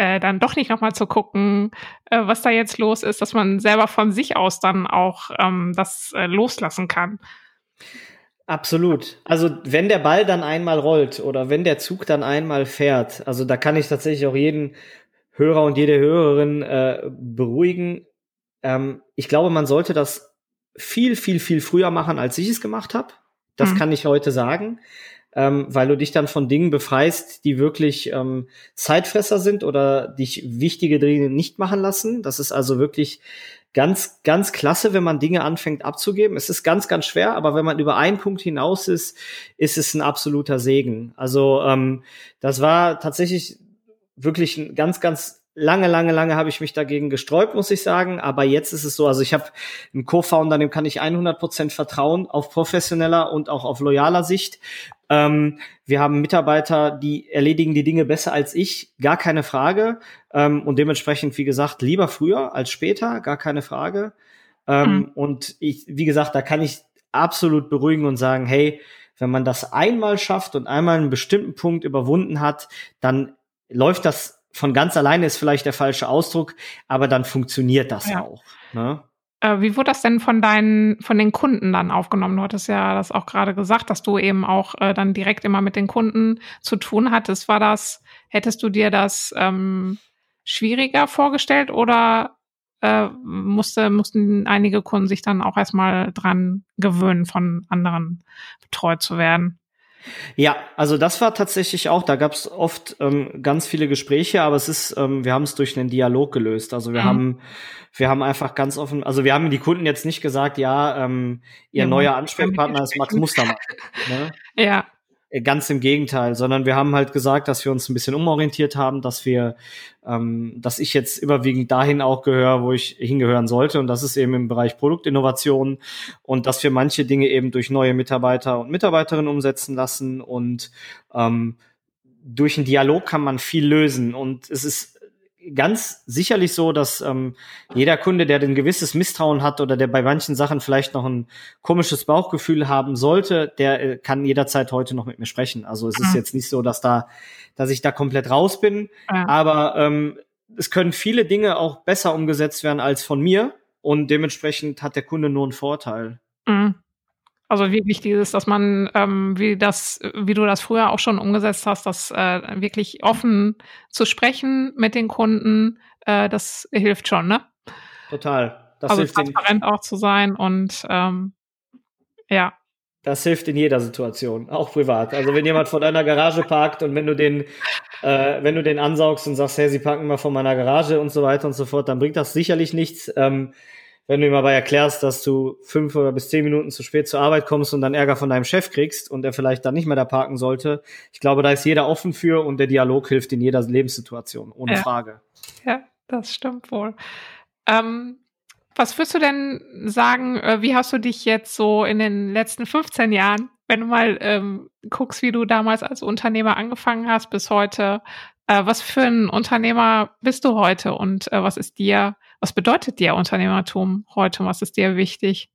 äh, dann doch nicht nochmal zu gucken, äh, was da jetzt los ist, dass man selber von sich aus dann auch ähm, das äh, loslassen kann. Absolut. Also wenn der Ball dann einmal rollt oder wenn der Zug dann einmal fährt, also da kann ich tatsächlich auch jeden Hörer und jede Hörerin äh, beruhigen. Ähm, ich glaube, man sollte das viel, viel, viel früher machen, als ich es gemacht habe. Das mhm. kann ich heute sagen ähm, weil du dich dann von Dingen befreist, die wirklich ähm, Zeitfresser sind oder dich wichtige Dinge nicht machen lassen. Das ist also wirklich ganz, ganz klasse, wenn man Dinge anfängt abzugeben. Es ist ganz, ganz schwer, aber wenn man über einen Punkt hinaus ist, ist es ein absoluter Segen. Also ähm, das war tatsächlich wirklich ein ganz, ganz lange, lange, lange habe ich mich dagegen gesträubt, muss ich sagen. Aber jetzt ist es so, also ich habe einen Co-Founder, dem kann ich 100 Prozent vertrauen, auf professioneller und auch auf loyaler Sicht. Ähm, wir haben Mitarbeiter, die erledigen die Dinge besser als ich, gar keine Frage. Ähm, und dementsprechend, wie gesagt, lieber früher als später, gar keine Frage. Ähm, mhm. Und ich, wie gesagt, da kann ich absolut beruhigen und sagen, hey, wenn man das einmal schafft und einmal einen bestimmten Punkt überwunden hat, dann läuft das von ganz alleine ist vielleicht der falsche Ausdruck, aber dann funktioniert das ja. auch. Ne? Äh, wie wurde das denn von deinen, von den Kunden dann aufgenommen? Du hattest ja das auch gerade gesagt, dass du eben auch äh, dann direkt immer mit den Kunden zu tun hattest. War das, hättest du dir das ähm, schwieriger vorgestellt oder äh, musste, mussten einige Kunden sich dann auch erstmal dran gewöhnen, von anderen betreut zu werden? Ja, also das war tatsächlich auch, da gab es oft ähm, ganz viele Gespräche, aber es ist, ähm, wir haben es durch einen Dialog gelöst. Also wir mhm. haben, wir haben einfach ganz offen, also wir haben die Kunden jetzt nicht gesagt, ja, ähm, ihr ja, neuer Ansprechpartner ist Max Mustermann. Ne? Ja. Äh, ganz im Gegenteil, sondern wir haben halt gesagt, dass wir uns ein bisschen umorientiert haben, dass wir, ähm, dass ich jetzt überwiegend dahin auch gehöre, wo ich hingehören sollte. Und das ist eben im Bereich Produktinnovation und dass wir manche Dinge eben durch neue Mitarbeiter und Mitarbeiterinnen umsetzen lassen. Und ähm, durch einen Dialog kann man viel lösen. Und es ist ganz sicherlich so, dass ähm, jeder Kunde, der ein gewisses Misstrauen hat oder der bei manchen Sachen vielleicht noch ein komisches Bauchgefühl haben sollte, der äh, kann jederzeit heute noch mit mir sprechen. Also es ist jetzt nicht so, dass da, dass ich da komplett raus bin, ja. aber ähm, es können viele Dinge auch besser umgesetzt werden als von mir und dementsprechend hat der Kunde nur einen Vorteil. Mhm. Also wichtig ist, dass man, ähm, wie das, wie du das früher auch schon umgesetzt hast, das äh, wirklich offen zu sprechen mit den Kunden, äh, das hilft schon, ne? Total. Das also hilft transparent auch zu sein und ähm, ja. Das hilft in jeder Situation, auch privat. Also wenn jemand vor deiner Garage parkt und wenn du den, äh, wenn du den ansaugst und sagst, hey, sie parken mal vor meiner Garage und so weiter und so fort, dann bringt das sicherlich nichts. Ähm, wenn du ihm aber erklärst, dass du fünf oder bis zehn Minuten zu spät zur Arbeit kommst und dann Ärger von deinem Chef kriegst und er vielleicht dann nicht mehr da parken sollte, ich glaube, da ist jeder offen für und der Dialog hilft in jeder Lebenssituation, ohne ja. Frage. Ja, das stimmt wohl. Ähm, was würdest du denn sagen, äh, wie hast du dich jetzt so in den letzten 15 Jahren, wenn du mal ähm, guckst, wie du damals als Unternehmer angefangen hast bis heute, äh, was für ein Unternehmer bist du heute und äh, was ist dir was bedeutet dir Unternehmertum heute? Was ist dir wichtig?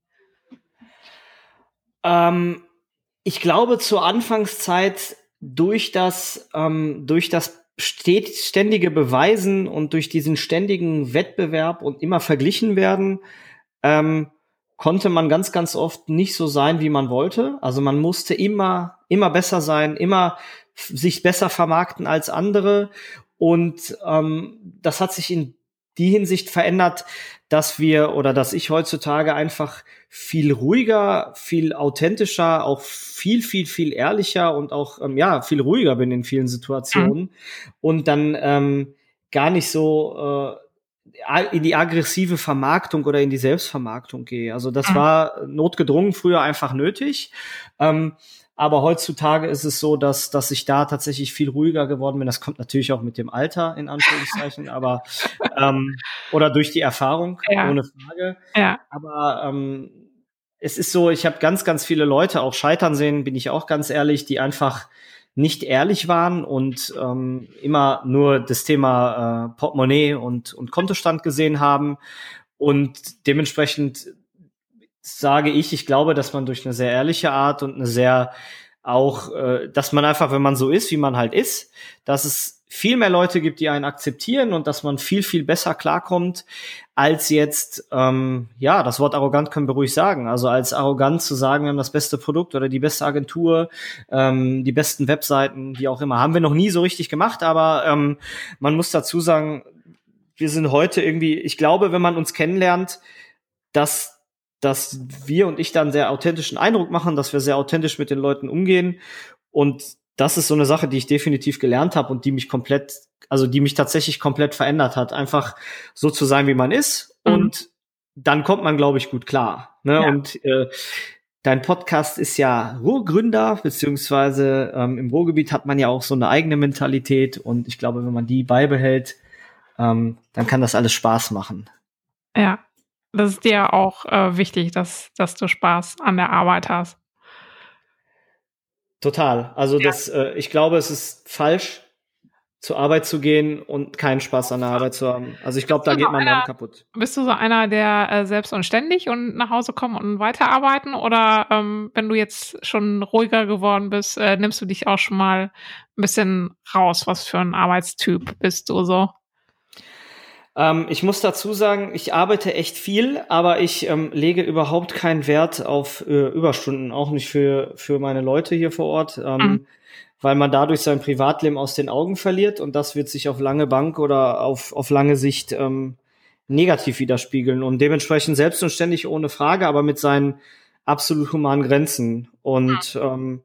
Ähm, ich glaube, zur Anfangszeit durch das, ähm, durch das ständige Beweisen und durch diesen ständigen Wettbewerb und immer verglichen werden, ähm, konnte man ganz, ganz oft nicht so sein, wie man wollte. Also man musste immer, immer besser sein, immer sich besser vermarkten als andere. Und ähm, das hat sich in die Hinsicht verändert, dass wir oder dass ich heutzutage einfach viel ruhiger, viel authentischer, auch viel, viel, viel ehrlicher und auch ähm, ja viel ruhiger bin in vielen Situationen mhm. und dann ähm, gar nicht so äh, in die aggressive Vermarktung oder in die Selbstvermarktung gehe. Also das mhm. war notgedrungen früher einfach nötig. Ähm, Aber heutzutage ist es so, dass, dass ich da tatsächlich viel ruhiger geworden bin. Das kommt natürlich auch mit dem Alter, in Anführungszeichen, aber ähm, oder durch die Erfahrung, ja. ohne Frage. Ja. Aber ähm, es ist so, ich habe ganz, ganz viele Leute auch scheitern sehen, bin ich auch ganz ehrlich, die einfach nicht ehrlich waren und ähm, immer nur das Thema äh, Portemonnaie und, und Kontostand gesehen haben. Und dementsprechend sage ich, ich glaube, dass man durch eine sehr ehrliche Art und eine sehr auch, äh, dass man einfach, wenn man so ist, wie man halt ist, dass es viel mehr Leute gibt, die einen akzeptieren und dass man viel, viel besser klarkommt, als jetzt, ähm, ja, das Wort arrogant können wir ruhig sagen. Also als arrogant zu sagen, wir haben das beste Produkt oder die beste Agentur, ähm, die besten Webseiten, wie auch immer, haben wir noch nie so richtig gemacht, aber ähm, man muss dazu sagen, wir sind heute irgendwie, ich glaube, wenn man uns kennenlernt, dass dass wir und ich dann sehr authentischen Eindruck machen, dass wir sehr authentisch mit den Leuten umgehen und das ist so eine Sache, die ich definitiv gelernt habe und die mich komplett, also die mich tatsächlich komplett verändert hat. Einfach so zu sein, wie man ist. Mhm. Und dann kommt man, glaube ich, gut klar. Ne? Ja. Und äh, dein Podcast ist ja Ruhrgründer, beziehungsweise ähm, im Ruhrgebiet hat man ja auch so eine eigene Mentalität. Und ich glaube, wenn man die beibehält, ähm, dann kann das alles Spaß machen. Ja, das ist dir auch äh, wichtig, dass, dass du Spaß an der Arbeit hast. Total. Also ja. das, äh, ich glaube, es ist falsch, zur Arbeit zu gehen und keinen Spaß an der Arbeit zu haben. Also ich glaube, da geht man einer, dann kaputt. Bist du so einer, der äh, selbst und ständig und nach Hause kommen und weiterarbeiten? Oder ähm, wenn du jetzt schon ruhiger geworden bist, äh, nimmst du dich auch schon mal ein bisschen raus? Was für ein Arbeitstyp bist du so? Ähm, ich muss dazu sagen, ich arbeite echt viel, aber ich ähm, lege überhaupt keinen Wert auf äh, Überstunden, auch nicht für, für meine Leute hier vor Ort, ähm, mhm. weil man dadurch sein Privatleben aus den Augen verliert und das wird sich auf lange Bank oder auf, auf lange Sicht ähm, negativ widerspiegeln und dementsprechend selbst und ständig ohne Frage, aber mit seinen absolut humanen Grenzen. Und ähm,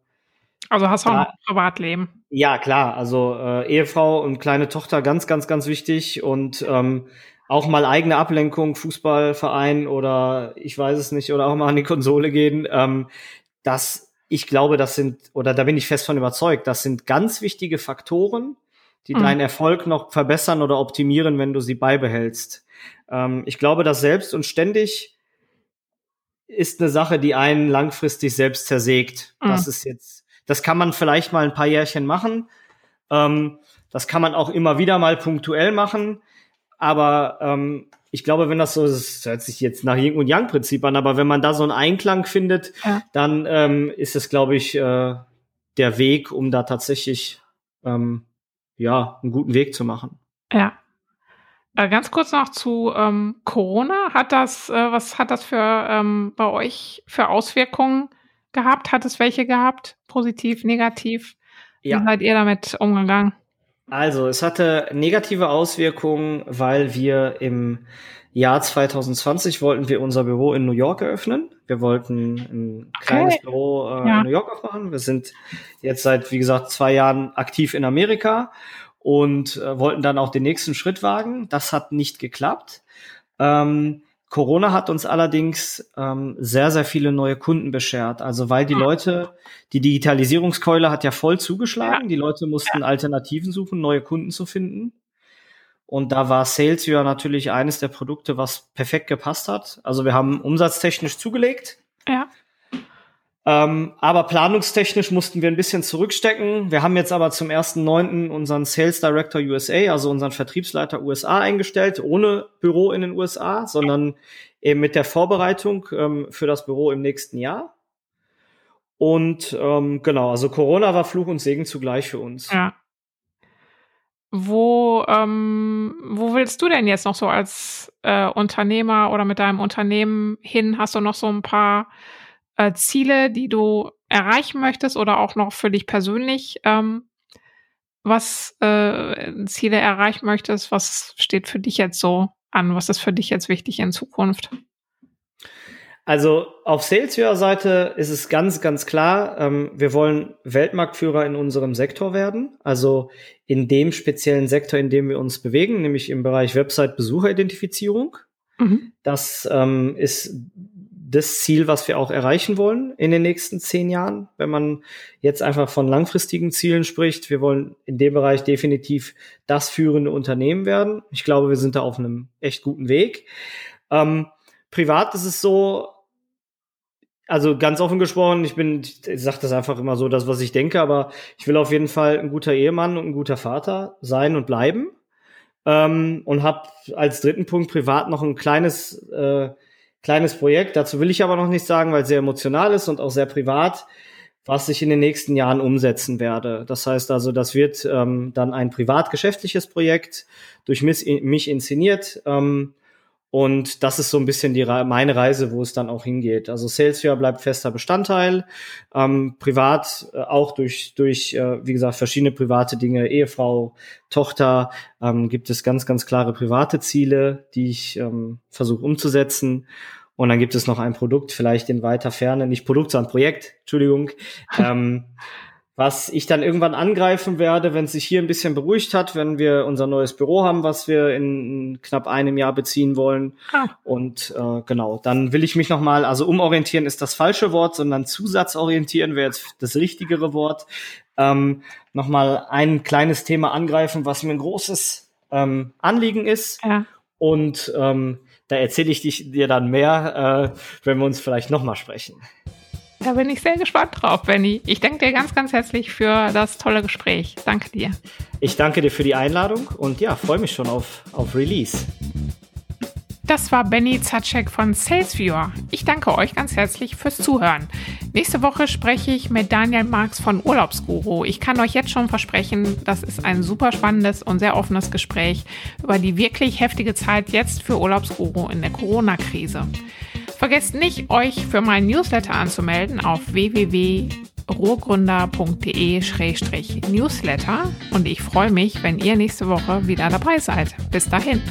also hast du auch ein Privatleben. Ja, klar. Also äh, Ehefrau und kleine Tochter ganz, ganz, ganz wichtig und ähm, auch mal eigene Ablenkung, Fußballverein oder ich weiß es nicht, oder auch mal an die Konsole gehen. Ähm, das, ich glaube, das sind, oder da bin ich fest von überzeugt, das sind ganz wichtige Faktoren, die mhm. deinen Erfolg noch verbessern oder optimieren, wenn du sie beibehältst. Ähm, ich glaube, das selbst und ständig ist eine Sache, die einen langfristig selbst zersägt. Mhm. Das ist jetzt das kann man vielleicht mal ein paar Jährchen machen. Ähm, das kann man auch immer wieder mal punktuell machen. Aber ähm, ich glaube, wenn das so ist, hört sich jetzt nach Yin und Yang Prinzip an, aber wenn man da so einen Einklang findet, ja. dann ähm, ist es, glaube ich, äh, der Weg, um da tatsächlich ähm, ja einen guten Weg zu machen. Ja. Äh, ganz kurz noch zu ähm, Corona. Hat das, äh, was hat das für ähm, bei euch für Auswirkungen gehabt? Hat es welche gehabt? Positiv, negativ? Ja. Wie seid ihr damit umgegangen? Also, es hatte negative Auswirkungen, weil wir im Jahr 2020 wollten wir unser Büro in New York eröffnen. Wir wollten ein okay. kleines Büro äh, ja. in New York aufmachen. Wir sind jetzt seit, wie gesagt, zwei Jahren aktiv in Amerika und äh, wollten dann auch den nächsten Schritt wagen. Das hat nicht geklappt. Ähm, Corona hat uns allerdings ähm, sehr, sehr viele neue Kunden beschert. Also weil die Leute, die Digitalisierungskeule hat ja voll zugeschlagen. Die Leute mussten Alternativen suchen, neue Kunden zu finden. Und da war Sales ja natürlich eines der Produkte, was perfekt gepasst hat. Also wir haben umsatztechnisch zugelegt. Ja. Ähm, aber planungstechnisch mussten wir ein bisschen zurückstecken. Wir haben jetzt aber zum 1.9. unseren Sales Director USA, also unseren Vertriebsleiter USA eingestellt, ohne Büro in den USA, sondern eben mit der Vorbereitung ähm, für das Büro im nächsten Jahr. Und ähm, genau, also Corona war Fluch und Segen zugleich für uns. Ja. Wo, ähm, wo willst du denn jetzt noch so als äh, Unternehmer oder mit deinem Unternehmen hin? Hast du noch so ein paar äh, Ziele, die du erreichen möchtest oder auch noch für dich persönlich ähm, was äh, Ziele erreichen möchtest? Was steht für dich jetzt so an? Was ist für dich jetzt wichtig in Zukunft? Also auf Saleshörer-Seite ist es ganz, ganz klar, ähm, wir wollen Weltmarktführer in unserem Sektor werden, also in dem speziellen Sektor, in dem wir uns bewegen, nämlich im Bereich Website-Besucheridentifizierung. Mhm. Das ähm, ist das Ziel, was wir auch erreichen wollen in den nächsten zehn Jahren. Wenn man jetzt einfach von langfristigen Zielen spricht, wir wollen in dem Bereich definitiv das führende Unternehmen werden. Ich glaube, wir sind da auf einem echt guten Weg. Ähm, privat ist es so, also ganz offen gesprochen, ich bin, ich sage das einfach immer so, das, was ich denke, aber ich will auf jeden Fall ein guter Ehemann und ein guter Vater sein und bleiben. Ähm, und habe als dritten Punkt privat noch ein kleines, äh, kleines Projekt. Dazu will ich aber noch nicht sagen, weil es sehr emotional ist und auch sehr privat, was ich in den nächsten Jahren umsetzen werde. Das heißt also, das wird ähm, dann ein privat-geschäftliches Projekt durch mich, mich inszeniert. Ähm, und das ist so ein bisschen die meine Reise, wo es dann auch hingeht. Also Salesforce bleibt fester Bestandteil, ähm, privat äh, auch durch durch äh, wie gesagt verschiedene private Dinge, Ehefrau, Tochter ähm, gibt es ganz ganz klare private Ziele, die ich ähm, versuche umzusetzen. Und dann gibt es noch ein Produkt, vielleicht in weiter Ferne, nicht Produkt, sondern Projekt, Entschuldigung. ähm, was ich dann irgendwann angreifen werde, wenn es sich hier ein bisschen beruhigt hat, wenn wir unser neues Büro haben, was wir in knapp einem Jahr beziehen wollen. Ah. Und äh, genau, dann will ich mich nochmal, also umorientieren ist das falsche Wort, sondern zusatzorientieren wäre jetzt das richtigere Wort. Ähm, nochmal ein kleines Thema angreifen, was mir ein großes ähm, Anliegen ist. Ja. Und ähm, da erzähle ich dir dann mehr, äh, wenn wir uns vielleicht nochmal sprechen. Da bin ich sehr gespannt drauf, Benny. Ich danke dir ganz, ganz herzlich für das tolle Gespräch. Danke dir. Ich danke dir für die Einladung und ja, freue mich schon auf, auf Release. Das war Benny Zacek von SalesViewer. Ich danke euch ganz herzlich fürs Zuhören. Nächste Woche spreche ich mit Daniel Marx von Urlaubsguru. Ich kann euch jetzt schon versprechen, das ist ein super spannendes und sehr offenes Gespräch über die wirklich heftige Zeit jetzt für Urlaubsguru in der Corona-Krise. Vergesst nicht, euch für meinen Newsletter anzumelden auf www.rohrgründer.de-newsletter und ich freue mich, wenn ihr nächste Woche wieder dabei seid. Bis dahin.